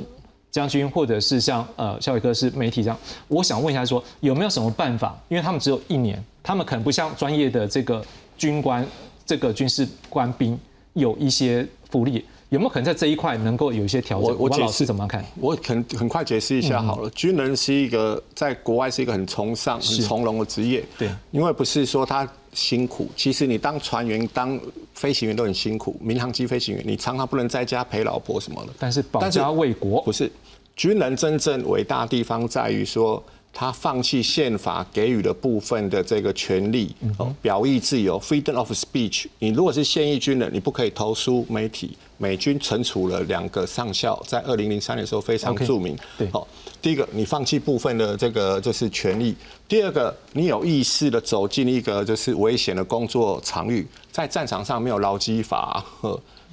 将军，或者是像呃肖伟哥是媒体这样，我想问一下，说有没有什么办法？因为他们只有一年，他们可能不像专业的这个军官、这个军事官兵有一些福利，有没有可能在这一块能够有一些调整？我老师怎么看？我很很快解释一下好了。军人是一个在国外是一个很崇尚、很从容的职业，对，因为不是说他辛苦，其实你当船员、当飞行员都很辛苦，民航机飞行员你常常不能在家陪老婆什么的，但是保家卫国不是。军人真正伟大地方在于说，他放弃宪法给予的部分的这个权利，哦，表意自由 （freedom of speech）。你如果是现役军人，你不可以投诉媒体。美军惩处了两个上校，在二零零三年的时候非常著名。对，好，第一个，你放弃部分的这个就是权利；第二个，你有意识的走进一个就是危险的工作场域，在战场上没有劳基法，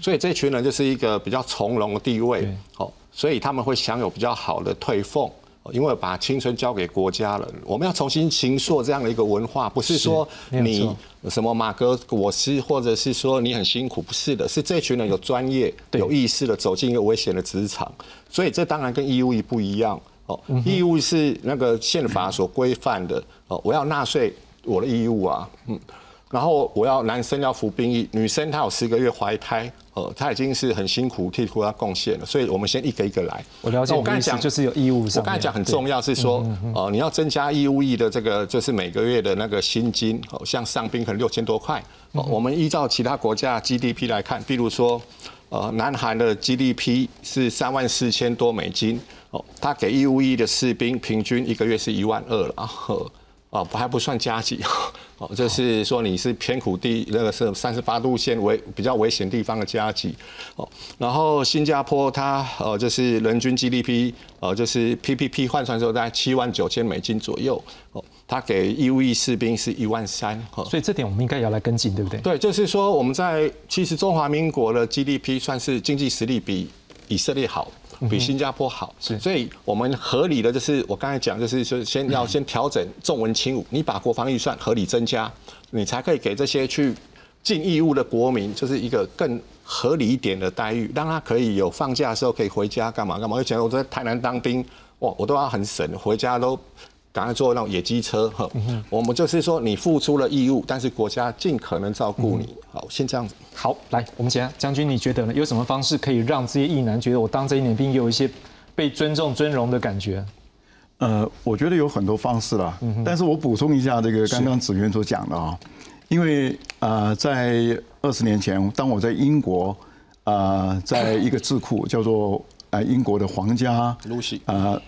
所以这群人就是一个比较从容的地位。好。所以他们会享有比较好的退俸，因为把青春交给国家了。我们要重新形塑这样的一个文化，不是说你什么马哥我是，或者是说你很辛苦，不是的，是这群人有专业、有意识的走进一个危险的职场。所以这当然跟义务不一样哦，义务是那个宪法所规范的哦，我要纳税，我的义务啊，嗯。然后我要男生要服兵役，女生她有十个月怀胎，呃，她已经是很辛苦替国家贡献了，所以我们先一个一个来。我了解我刚才讲，就是有义务上面。我刚才讲很重要是说，呃，你要增加义务役的这个，就是每个月的那个薪金，哦，像上兵可能六千多块，哦，我们依照其他国家 GDP 来看，比如说，呃，南韩的 GDP 是三万四千多美金，哦，他给义务役的士兵平均一个月是一万二了啊。哦，还不算加急，哦，就是说你是偏苦地，那个是三十八度线危比较危险地方的加急，哦，然后新加坡它呃就是人均 GDP 呃就是 PPP 换算之后在七万九千美金左右，哦，它给义务役士兵是一万三，所以这点我们应该也要来跟进，对不对？对，就是说我们在其实中华民国的 GDP 算是经济实力比以色列好。比新加坡好，是，所以我们合理的就是我刚才讲，就是说先要先调整重文轻武，你把国防预算合理增加，你才可以给这些去尽义务的国民，就是一个更合理一点的待遇，让他可以有放假的时候可以回家干嘛干嘛。以前我在台南当兵，哇，我都要很省，回家都。赶快做那种野鸡车，哈，我们就是说你付出了义务，但是国家尽可能照顾你。好，先这样子。好，来，我们先将军，你觉得呢？有什么方式可以让这些役男觉得我当这一年兵有一些被尊重、尊荣的感觉？呃，我觉得有很多方式啦，但是我补充一下这个刚刚子源所讲的啊，因为呃，在二十年前，当我在英国啊，在一个智库叫做呃英国的皇家啊。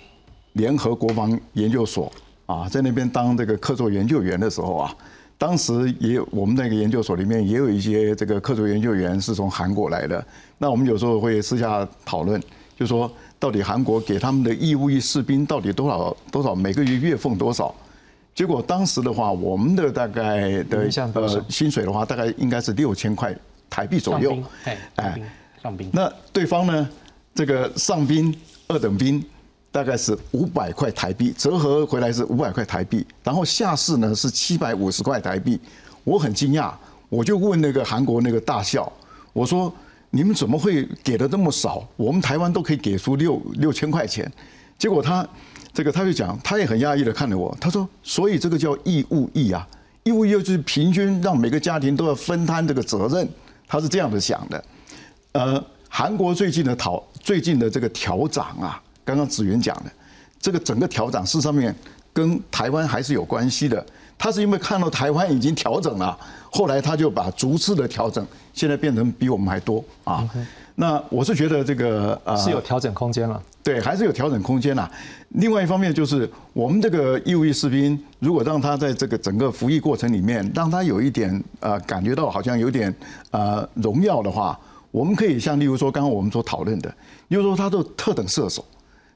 联合国防研究所啊，在那边当这个客座研究员的时候啊，当时也有我们那个研究所里面也有一些这个客座研究员是从韩国来的。那我们有时候会私下讨论，就说到底韩国给他们的义务役士兵到底多少多少每个月月俸多少？结果当时的话，我们的大概的呃薪水的话，大概应该是六千块台币左右。哎，上兵。那对方呢？这个上兵二等兵。大概是五百块台币，折合回来是五百块台币。然后下士呢是七百五十块台币，我很惊讶，我就问那个韩国那个大校，我说你们怎么会给的那么少？我们台湾都可以给出六六千块钱。结果他这个他就讲，他也很讶异的看着我，他说，所以这个叫义务役啊，义务役就是平均让每个家庭都要分摊这个责任，他是这样子想的。呃，韩国最近的讨最近的这个调涨啊。刚刚子源讲的，这个整个调整是上面跟台湾还是有关系的。他是因为看到台湾已经调整了，后来他就把逐次的调整，现在变成比我们还多啊。那我是觉得这个呃是有调整空间了，对，还是有调整空间啦。另外一方面就是我们这个义务役士兵，如果让他在这个整个服役过程里面，让他有一点呃感觉到好像有点呃荣耀的话，我们可以像例如说刚刚我们所讨论的，例如说他的特等射手。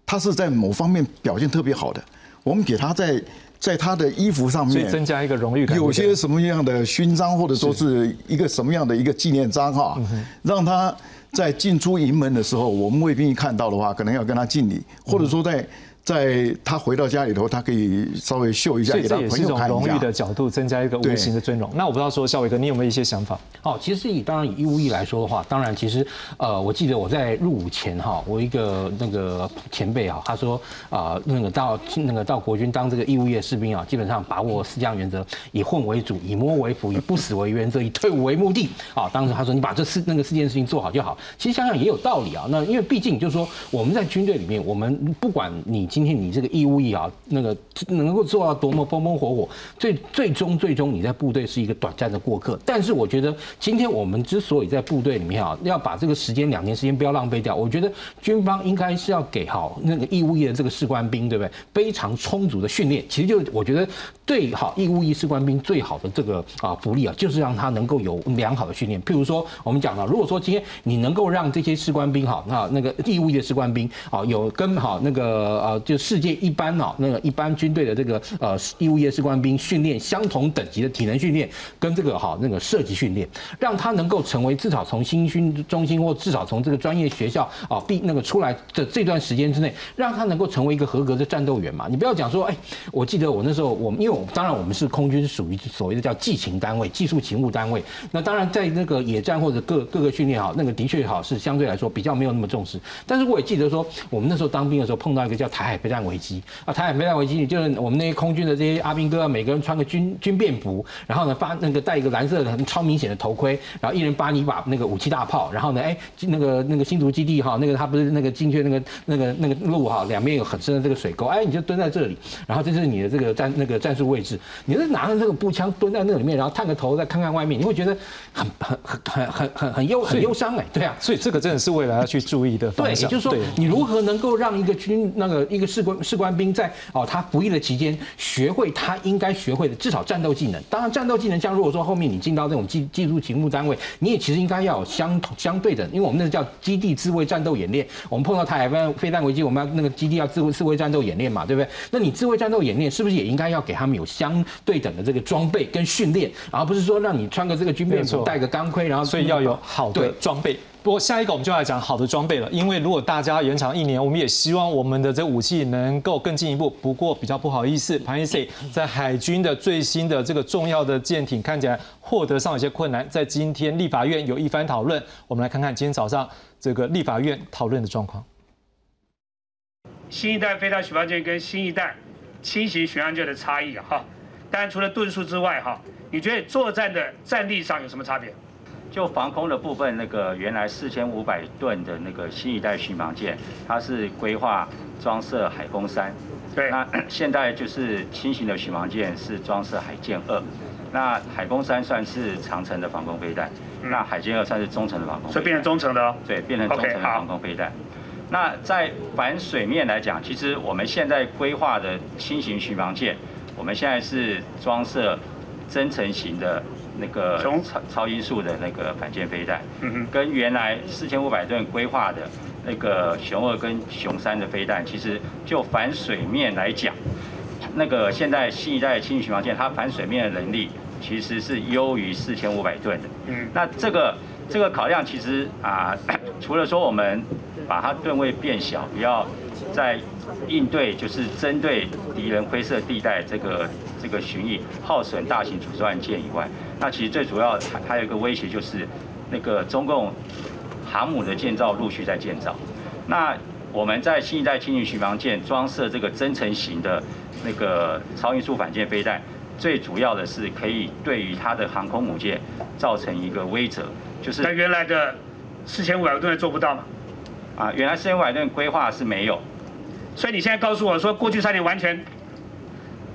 他是在某方面表现特别好的，我们给他在在他的衣服上面增加一个荣誉感，有些什么样的勋章或者说是一个什么样的一个纪念章哈，让他在进出营门的时候，我们卫兵一看到的话，可能要跟他敬礼，或者说在。在他回到家里头，他可以稍微秀一下，所以这也是一种荣誉的角度，增加一个无形的尊荣。那我不知道说，孝伟哥，你有没有一些想法？哦，其实以当然以义务役来说的话，当然其实呃，我记得我在入伍前哈，我一个那个前辈啊，他说啊，那个到那个到国军当这个义务役士兵啊，基本上把握四项原则：以混为主，以摸为辅，以不死为原则，以退伍为目的。啊，当时他说你把这四那个四件事情做好就好。其实想想也有道理啊。那因为毕竟就是说我们在军队里面，我们不管你。今天你这个义务役啊，那个能够做到多么风风火火，最最终最终你在部队是一个短暂的过客。但是我觉得今天我们之所以在部队里面啊，要把这个时间两年时间不要浪费掉，我觉得军方应该是要给好那个义务役的这个士官兵，对不对？非常充足的训练。其实就我觉得对好义务役士官兵最好的这个啊福利啊，就是让他能够有良好的训练。譬如说我们讲到，如果说今天你能够让这些士官兵好，那那个义务役的士官兵啊，有跟好那个呃。就世界一般哦，那个一般军队的这个呃义务役士官兵训练相同等级的体能训练，跟这个哈那个射击训练，让他能够成为至少从新训中心或至少从这个专业学校啊毕那个出来的这段时间之内，让他能够成为一个合格的战斗员嘛。你不要讲说，哎，我记得我那时候我们，因为我当然我们是空军属于所谓的叫技勤单位，技术勤务单位。那当然在那个野战或者各各个训练哈，那个的确好是相对来说比较没有那么重视。但是我也记得说，我们那时候当兵的时候碰到一个叫台海。海飞弹危机。啊，台海备战危机就是我们那些空军的这些阿兵哥，每个人穿个军军便服，然后呢发那个戴一个蓝色的很超明显的头盔，然后一人扒你一把那个武器大炮，然后呢，哎，那个那个新竹基地哈，那个他不是那个进去那个那个那个路哈，两边有很深的这个水沟，哎，你就蹲在这里，然后这是你的这个战那个战术位置，你是拿着这个步枪蹲在那里面，然后探个头再看看外面，你会觉得很很很很很很很忧很忧伤哎，对啊，所以这个真的是未来要去注意的方对，也。就是说，你如何能够让一个军那个一个士官士官兵在哦他服役的期间学会他应该学会的至少战斗技能。当然，战斗技能像如果说后面你进到这种技技术勤务单位，你也其实应该要有相同相对的，因为我们那个叫基地自卫战斗演练。我们碰到台海飞弹飞弹危机，我们要那个基地要自卫自卫战斗演练嘛，对不对？那你自卫战斗演练是不是也应该要给他们有相对等的这个装备跟训练，而不是说让你穿个这个军便服，戴个钢盔，然后所以要有好的装备。不过下一个我们就来讲好的装备了，因为如果大家延长一年，我们也希望我们的这武器能够更进一步。不过比较不好意思，潘一 C 在海军的最新的这个重要的舰艇看起来获得上有些困难，在今天立法院有一番讨论，我们来看看今天早上这个立法院讨论的状况。新一代飞弹巡防舰跟新一代轻型巡洋舰的差异啊，哈，当然除了吨数之外，哈，你觉得作战的战力上有什么差别？就防空的部分，那个原来四千五百吨的那个新一代巡防舰，它是规划装设海风三。对，那 现在就是轻型的巡防舰是装设海剑二，那海风三算是长程的防空飞弹，那海剑二算是中程的防空。所以变成中程的哦。对，变成中程的防空飞弹。那在反水面来讲，其实我们现在规划的轻型巡防舰，我们现在是装设增程型的那个雄超超音速的那个反舰飞弹，嗯，跟原来四千五百吨规划的那个熊二跟熊三的飞弹，其实就反水面来讲，那个现在新一代的轻巡防舰，它反水面的能力其实是优于四千五百吨的。嗯，那这个这个考量其实啊，除了说我们把它吨位变小，不要在应对就是针对敌人灰色地带这个这个巡弋耗损大型主战舰以外，那其实最主要还还有一个威胁就是那个中共航母的建造陆续在建造，那我们在新一代轻型巡防舰装设这个增程型的那个超音速反舰飞弹，最主要的是可以对于它的航空母舰造成一个威慑，就是那原来的四千五百吨做不到吗？啊，原来四千五百吨规划是没有，所以你现在告诉我说，过去三年完全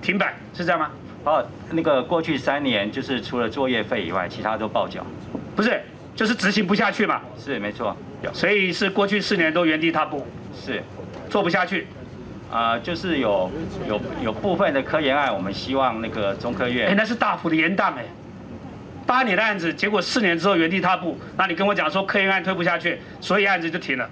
停摆，是这样吗？哦，那个过去三年就是除了作业费以外，其他都报缴，不是，就是执行不下去嘛。是没错，有所以是过去四年都原地踏步，是，做不下去。啊、就是有有有部分的科研案，我们希望那个中科院哎，院那是大幅的延宕哎。八年的案子，结果四年之后原地踏步，那你跟我讲说科研案推不下去，所以案子就停了。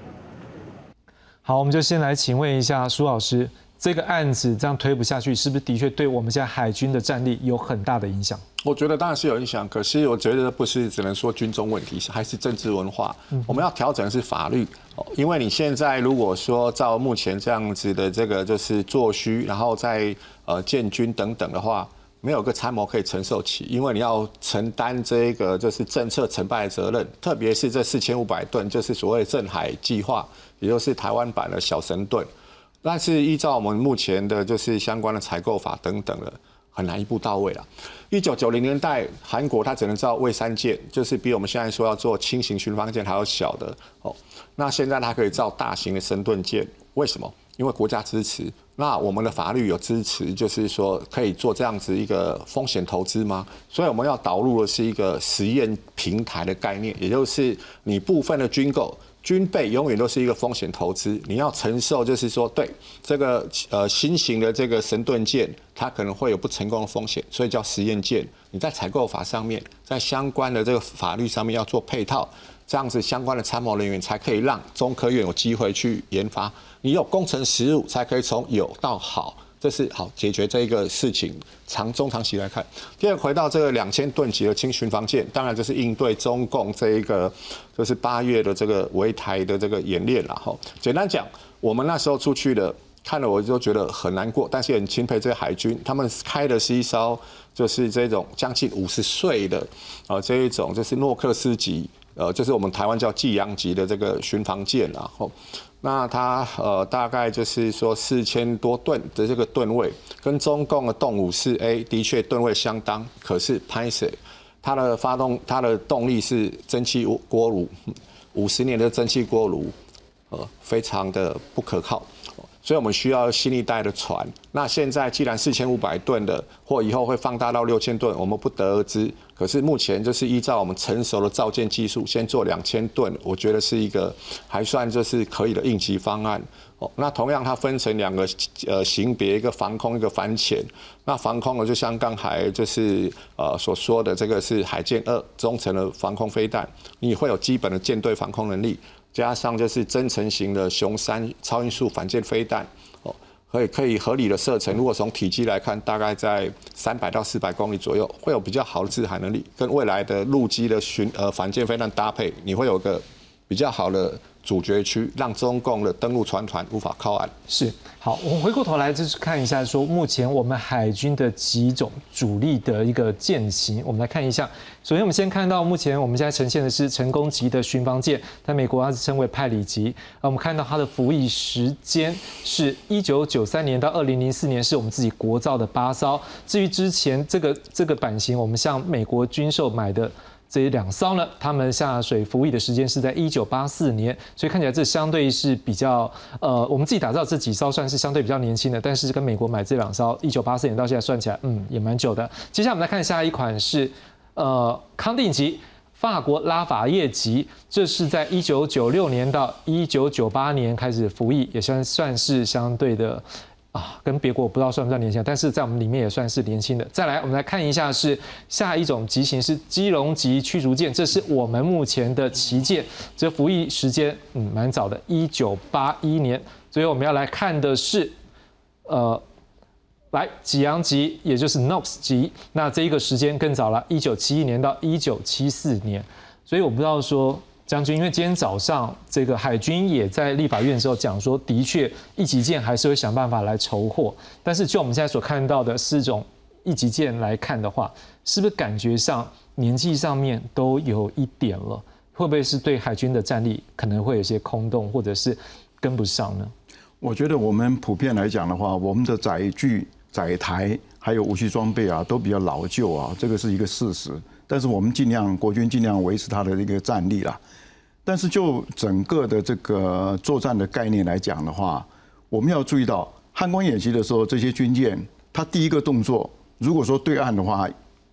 好，我们就先来请问一下苏老师，这个案子这样推不下去，是不是的确对我们现在海军的战力有很大的影响？我觉得当然是有影响，可是我觉得不是只能说军中问题，还是政治文化。我们要调整的是法律，哦因为你现在如果说照目前这样子的这个就是作虚，然后再呃建军等等的话，没有个参谋可以承受起，因为你要承担这个就是政策成败的责任，特别是这四千五百吨，就是所谓镇海计划，也就是台湾版的小神盾。但是依照我们目前的就是相关的采购法等等的，很难一步到位了。一九九零年代，韩国它只能造卫三舰，就是比我们现在说要做轻型巡防舰还要小的哦。那现在它可以造大型的深盾舰，为什么？因为国家支持。那我们的法律有支持，就是说可以做这样子一个风险投资吗？所以我们要导入的是一个实验平台的概念，也就是你部分的军购。军备永远都是一个风险投资，你要承受，就是说，对这个呃新型的这个神盾舰，它可能会有不成功的风险，所以叫实验舰。你在采购法上面，在相关的这个法律上面要做配套，这样子相关的参谋人员才可以让中科院有机会去研发。你有工程实务，才可以从有到好。这是好解决这一个事情，长中长期来看。第二，回到这个两千吨级的轻巡防舰，当然就是应对中共这一个就是八月的这个围台的这个演练了哈。简单讲，我们那时候出去的，看了我就觉得很难过，但是也很钦佩这个海军，他们开的是一艘就是这种将近五十岁的啊这一种就是诺克斯级呃，就是我们台湾叫济阳级的这个巡防舰，然后，那它呃大概就是说四千多吨的这个吨位，跟中共的动五四 A 的确吨位相当，可是拍摄它的发动它的动力是蒸汽锅炉，五十年的蒸汽锅炉，呃，非常的不可靠。所以我们需要新一代的船。那现在既然四千五百吨的，或以后会放大到六千吨，我们不得而知。可是目前就是依照我们成熟的造舰技术，先做两千吨，我觉得是一个还算就是可以的应急方案。哦，那同样它分成两个呃型别，一个防空，一个反潜。那防空呢，就像刚才就是呃所说的，这个是海舰二中层的防空飞弹，你会有基本的舰队防空能力。加上就是增程型的熊三超音速反舰飞弹，可以可以合理的射程。如果从体积来看，大概在三百到四百公里左右，会有比较好的制海能力，跟未来的陆基的巡呃反舰飞弹搭配，你会有个比较好的。主角区让中共的登陆船团无法靠岸。是好，我们回过头来就是看一下，说目前我们海军的几种主力的一个舰型，我们来看一下。首先，我们先看到目前我们现在呈现的是成功级的巡防舰，在美国它是称为派里级。啊，我们看到它的服役时间是一九九三年到二零零四年，是我们自己国造的八艘。至于之前这个这个版型，我们向美国军售买的。这两艘呢，他们下水服役的时间是在一九八四年，所以看起来这相对是比较呃，我们自己打造这几艘算是相对比较年轻的，但是跟美国买这两艘一九八四年到现在算起来，嗯，也蛮久的。接下来我们来看下一款是呃康定级法国拉法叶级，这是在一九九六年到一九九八年开始服役，也算算是相对的。啊，跟别国不知道算不算年轻，但是在我们里面也算是年轻的。再来，我们来看一下是下一种机型是基隆级驱逐舰，这是我们目前的旗舰，这服役时间嗯蛮早的，一九八一年。所以我们要来看的是，呃，来济阳级，也就是 Nox 级，那这一个时间更早了，一九七一年到一九七四年。所以我不知道说。将军，因为今天早上这个海军也在立法院的时候讲说，的确一级舰还是会想办法来筹货，但是就我们现在所看到的四种一级舰来看的话，是不是感觉上年纪上面都有一点了？会不会是对海军的战力可能会有些空洞，或者是跟不上呢？我觉得我们普遍来讲的话，我们的载具、载台还有武器装备啊，都比较老旧啊，这个是一个事实。但是我们尽量国军尽量维持它的一个战力啦。但是就整个的这个作战的概念来讲的话，我们要注意到汉光演习的时候，这些军舰它第一个动作，如果说对岸的话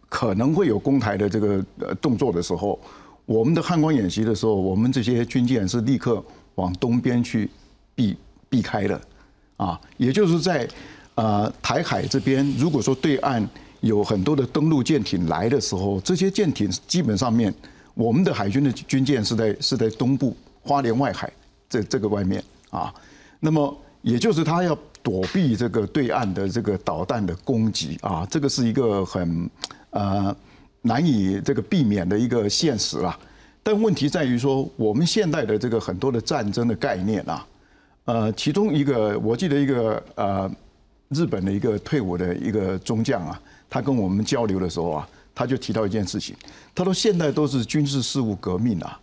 可能会有攻台的这个呃动作的时候，我们的汉光演习的时候，我们这些军舰是立刻往东边去避避开的，啊，也就是在呃台海这边，如果说对岸有很多的登陆舰艇来的时候，这些舰艇基本上面。我们的海军的军舰是在是在东部花莲外海这这个外面啊，那么也就是他要躲避这个对岸的这个导弹的攻击啊，这个是一个很呃难以这个避免的一个现实啦。但问题在于说，我们现代的这个很多的战争的概念啊，呃，其中一个我记得一个呃日本的一个退伍的一个中将啊，他跟我们交流的时候啊。他就提到一件事情，他说现在都是军事事务革命啊，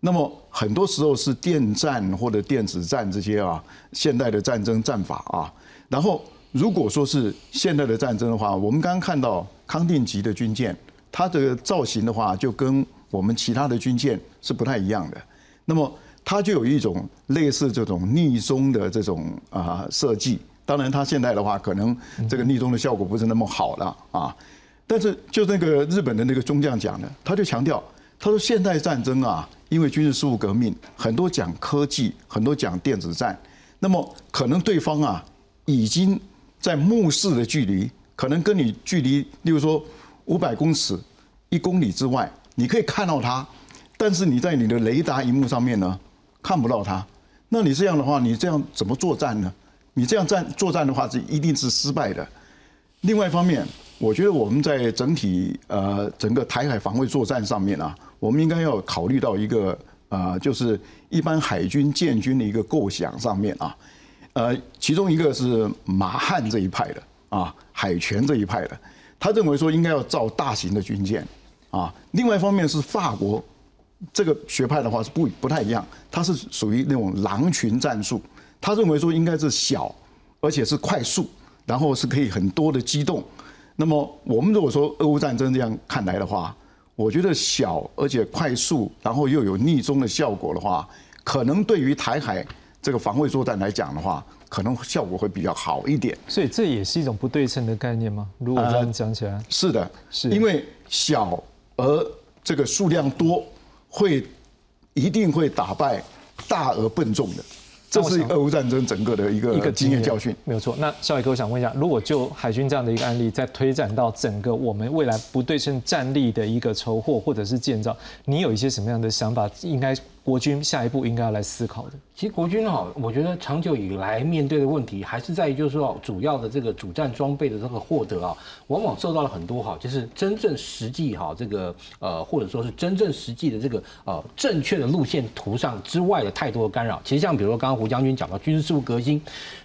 那么很多时候是电战或者电子战这些啊，现代的战争战法啊。然后如果说是现代的战争的话，我们刚刚看到康定级的军舰，它的造型的话就跟我们其他的军舰是不太一样的。那么它就有一种类似这种逆中的这种啊设计。当然，它现在的话可能这个逆中的效果不是那么好了啊。但是，就那个日本的那个中将讲的，他就强调，他说现代战争啊，因为军事事务革命，很多讲科技，很多讲电子战，那么可能对方啊，已经在目视的距离，可能跟你距离，例如说五百公尺、一公里之外，你可以看到他，但是你在你的雷达荧幕上面呢，看不到他。那你这样的话，你这样怎么作战呢？你这样战作战的话，是一定是失败的。另外一方面。我觉得我们在整体呃整个台海防卫作战上面啊，我们应该要考虑到一个呃，就是一般海军建军的一个构想上面啊，呃，其中一个是马汉这一派的啊，海权这一派的，他认为说应该要造大型的军舰啊。另外一方面是法国这个学派的话是不不太一样，他是属于那种狼群战术，他认为说应该是小，而且是快速，然后是可以很多的机动。那么我们如果说俄乌战争这样看来的话，我觉得小而且快速，然后又有逆中的效果的话，可能对于台海这个防卫作战来讲的话，可能效果会比较好一点。所以这也是一种不对称的概念吗？如果这样讲起来，是的，是因为小而这个数量多，会一定会打败大而笨重的。这是俄乌战争整个的一个一个经验教训。没有错。那肖伟哥，我想问一下，如果就海军这样的一个案例，再推展到整个我们未来不对称战力的一个筹获或者是建造，你有一些什么样的想法？应该国军下一步应该要来思考的？其实国军哈，我觉得长久以来面对的问题，还是在于就是说，主要的这个主战装备的这个获得啊，往往受到了很多哈，就是真正实际哈这个呃，或者说是真正实际的这个呃正确的路线图上之外的太多的干扰。其实像比如说刚刚胡将军讲到军事事务革新，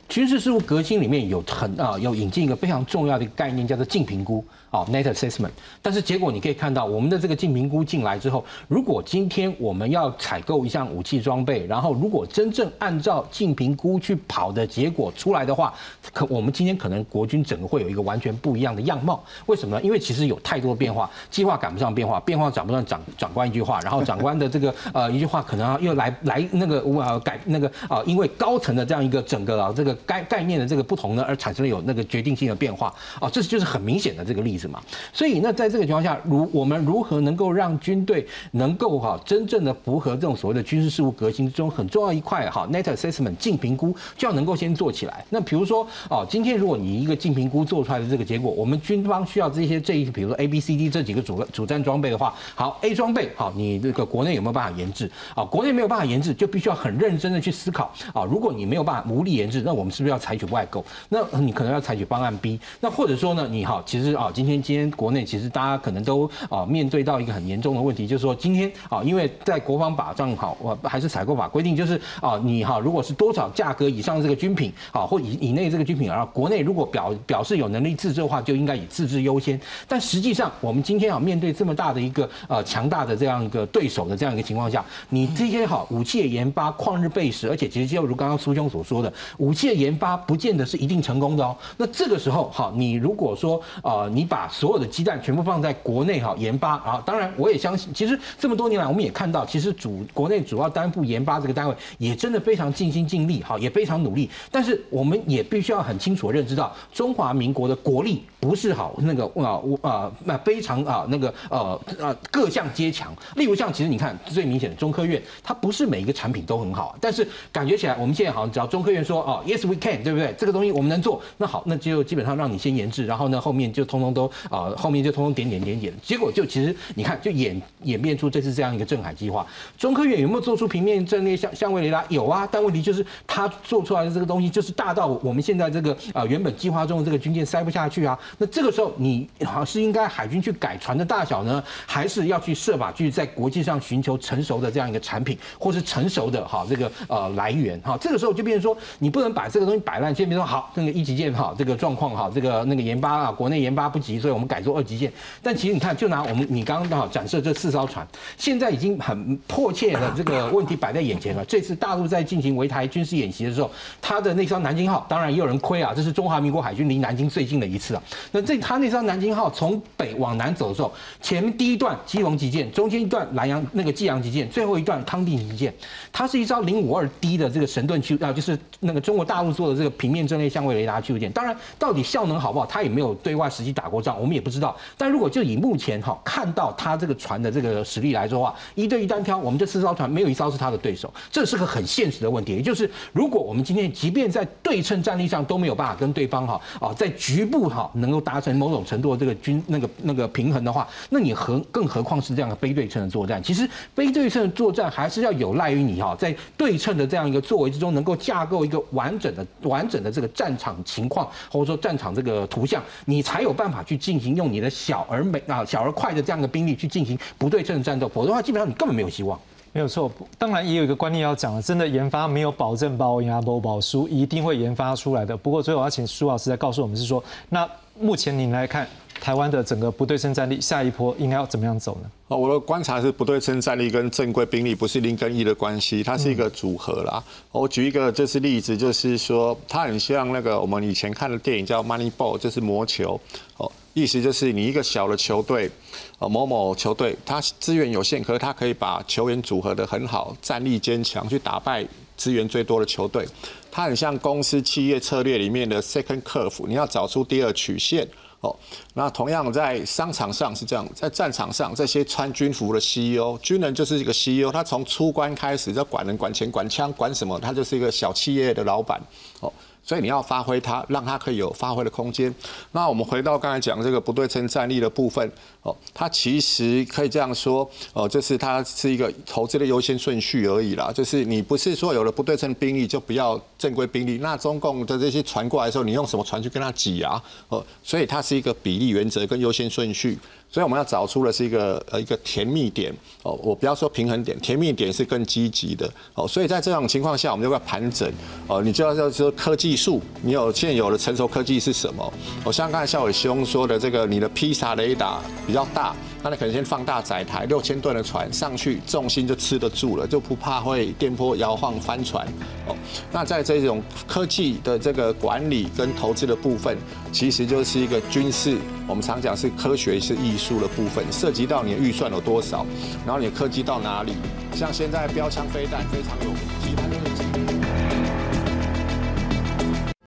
军事事务革新里面有很啊有引进一个非常重要的一个概念，叫做净评估。哦，net assessment，但是结果你可以看到，我们的这个净评估进来之后，如果今天我们要采购一项武器装备，然后如果真正按照净评估去跑的结果出来的话，可我们今天可能国军整个会有一个完全不一样的样貌。为什么呢？因为其实有太多变化，计划赶不上变化，变化赶不上长长官一句话，然后长官的这个呃一句话可能又来来那个呃改那个啊，因为高层的这样一个整个啊这个概概念的这个不同呢，而产生了有那个决定性的变化啊，这就是很明显的这个例子。嘛，所以那在这个情况下，如我们如何能够让军队能够哈真正的符合这种所谓的军事事务革新之中很重要一块哈，net assessment 净评估就要能够先做起来。那比如说哦，今天如果你一个净评估做出来的这个结果，我们军方需要这些这一比如说 A B C D 这几个主主战装备的话，好 A 装备好，你这个国内有没有办法研制啊？国内没有办法研制，就必须要很认真的去思考啊。如果你没有办法无力研制，那我们是不是要采取外购？那你可能要采取方案 B。那或者说呢，你好，其实啊，今天。今天国内其实大家可能都啊面对到一个很严重的问题，就是说今天啊，因为在国防法上好，我还是采购法规定，就是啊你哈，如果是多少价格以上这个军品啊，或以以内这个军品，然后国内如果表表示有能力自制的话，就应该以自制优先。但实际上，我们今天啊面对这么大的一个呃强大的这样一个对手的这样一个情况下，你这些好武器的研发旷日费时，而且其实就如刚刚苏兄所说的，武器的研发不见得是一定成功的哦。那这个时候哈，你如果说呃你把把所有的鸡蛋全部放在国内哈研发啊，当然我也相信，其实这么多年来我们也看到，其实主国内主要担负研发这个单位也真的非常尽心尽力哈，也非常努力。但是我们也必须要很清楚认知到，中华民国的国力不是好那个啊啊那非常啊那个呃呃各项皆强。例如像其实你看最明显的中科院，它不是每一个产品都很好，但是感觉起来我们现在好像只要中科院说哦 yes we can 对不对？这个东西我们能做，那好那就基本上让你先研制，然后呢后面就通通都啊。后面就通通点点点点，结果就其实你看，就演演变出这次这样一个镇海计划。中科院有没有做出平面阵列相相位雷达？有啊，但问题就是它做出来的这个东西就是大到我们现在这个啊原本计划中的这个军舰塞不下去啊。那这个时候你好是应该海军去改船的大小呢，还是要去设法去在国际上寻求成熟的这样一个产品，或是成熟的哈这个呃来源哈？这个时候就变成说，你不能把这个东西摆烂，先别说好那个一级舰哈这个状况哈，这个那个研发啊国内研发不及，所以我们改做。二级舰，但其实你看，就拿我们你刚刚刚好展示这四艘船，现在已经很迫切的这个问题摆在眼前了。这次大陆在进行围台军事演习的时候，他的那艘南京号，当然也有人亏啊，这是中华民国海军离南京最近的一次啊。那这他那艘南京号从北往南走的时候，前面第一段基隆级舰，中间一段南洋那个济阳级舰，最后一段康定级舰，它是一艘零五二 D 的这个神盾驱啊，就是那个中国大陆做的这个平面阵列相位雷达驱逐舰。当然，到底效能好不好，他也没有对外实际打过我们也不知道。但如果就以目前哈看到他这个船的这个实力来说的话，一对一单挑，我们这四艘船没有一艘是他的对手，这是个很现实的问题。也就是如果我们今天即便在对称战力上都没有办法跟对方哈啊在局部哈能够达成某种程度的这个军那个那个平衡的话，那你何更何况是这样的非对称的作战？其实非对称的作战还是要有赖于你哈在对称的这样一个作为之中，能够架构一个完整的完整的这个战场情况或者说战场这个图像，你才有办法去去进行用你的。小而美啊，小而快的这样的兵力去进行不对称的战斗，否则的话，基本上你根本没有希望。没有错，当然也有一个观念要讲了，真的研发没有保证包赢啊，包保输，一定会研发出来的。不过最后要请苏老师来告诉我们是说，那目前您来看，台湾的整个不对称战力下一波应该要怎么样走呢？哦，我的观察是不对称战力跟正规兵力不是零跟一的关系，它是一个组合啦。我举一个就是例子，就是说它很像那个我们以前看的电影叫《Money Ball》，就是魔球。哦，意思就是你一个小的球队，呃，某某球队，它资源有限，可是它可以把球员组合的很好，战力坚强，去打败资源最多的球队。它很像公司企业策略里面的 second curve，你要找出第二曲线。哦，那同样在商场上是这样，在战场上，这些穿军服的 CEO，军人就是一个 CEO，他从出关开始要管人、管钱、管枪、管什么，他就是一个小企业的老板。哦。所以你要发挥它，让它可以有发挥的空间。那我们回到刚才讲这个不对称战力的部分，哦，它其实可以这样说，哦，就是它是一个投资的优先顺序而已啦。就是你不是说有了不对称兵力就不要正规兵力，那中共的这些船过来的时候，你用什么船去跟他挤啊？哦，所以它是一个比例原则跟优先顺序。所以我们要找出的是一个呃一个甜蜜点哦，我不要说平衡点，甜蜜点是更积极的哦。所以在这种情况下，我们就要盘整哦，你就要要说科技树，你有现有的成熟科技是什么？我像刚才夏伟兄说的这个，你的披萨雷达比较大。那你可能先放大载台，六千吨的船上去，重心就吃得住了，就不怕会颠簸摇晃翻船。哦，那在这种科技的这个管理跟投资的部分，其实就是一个军事，我们常讲是科学是艺术的部分，涉及到你的预算有多少，然后你的科技到哪里。像现在标枪飞弹非常有名。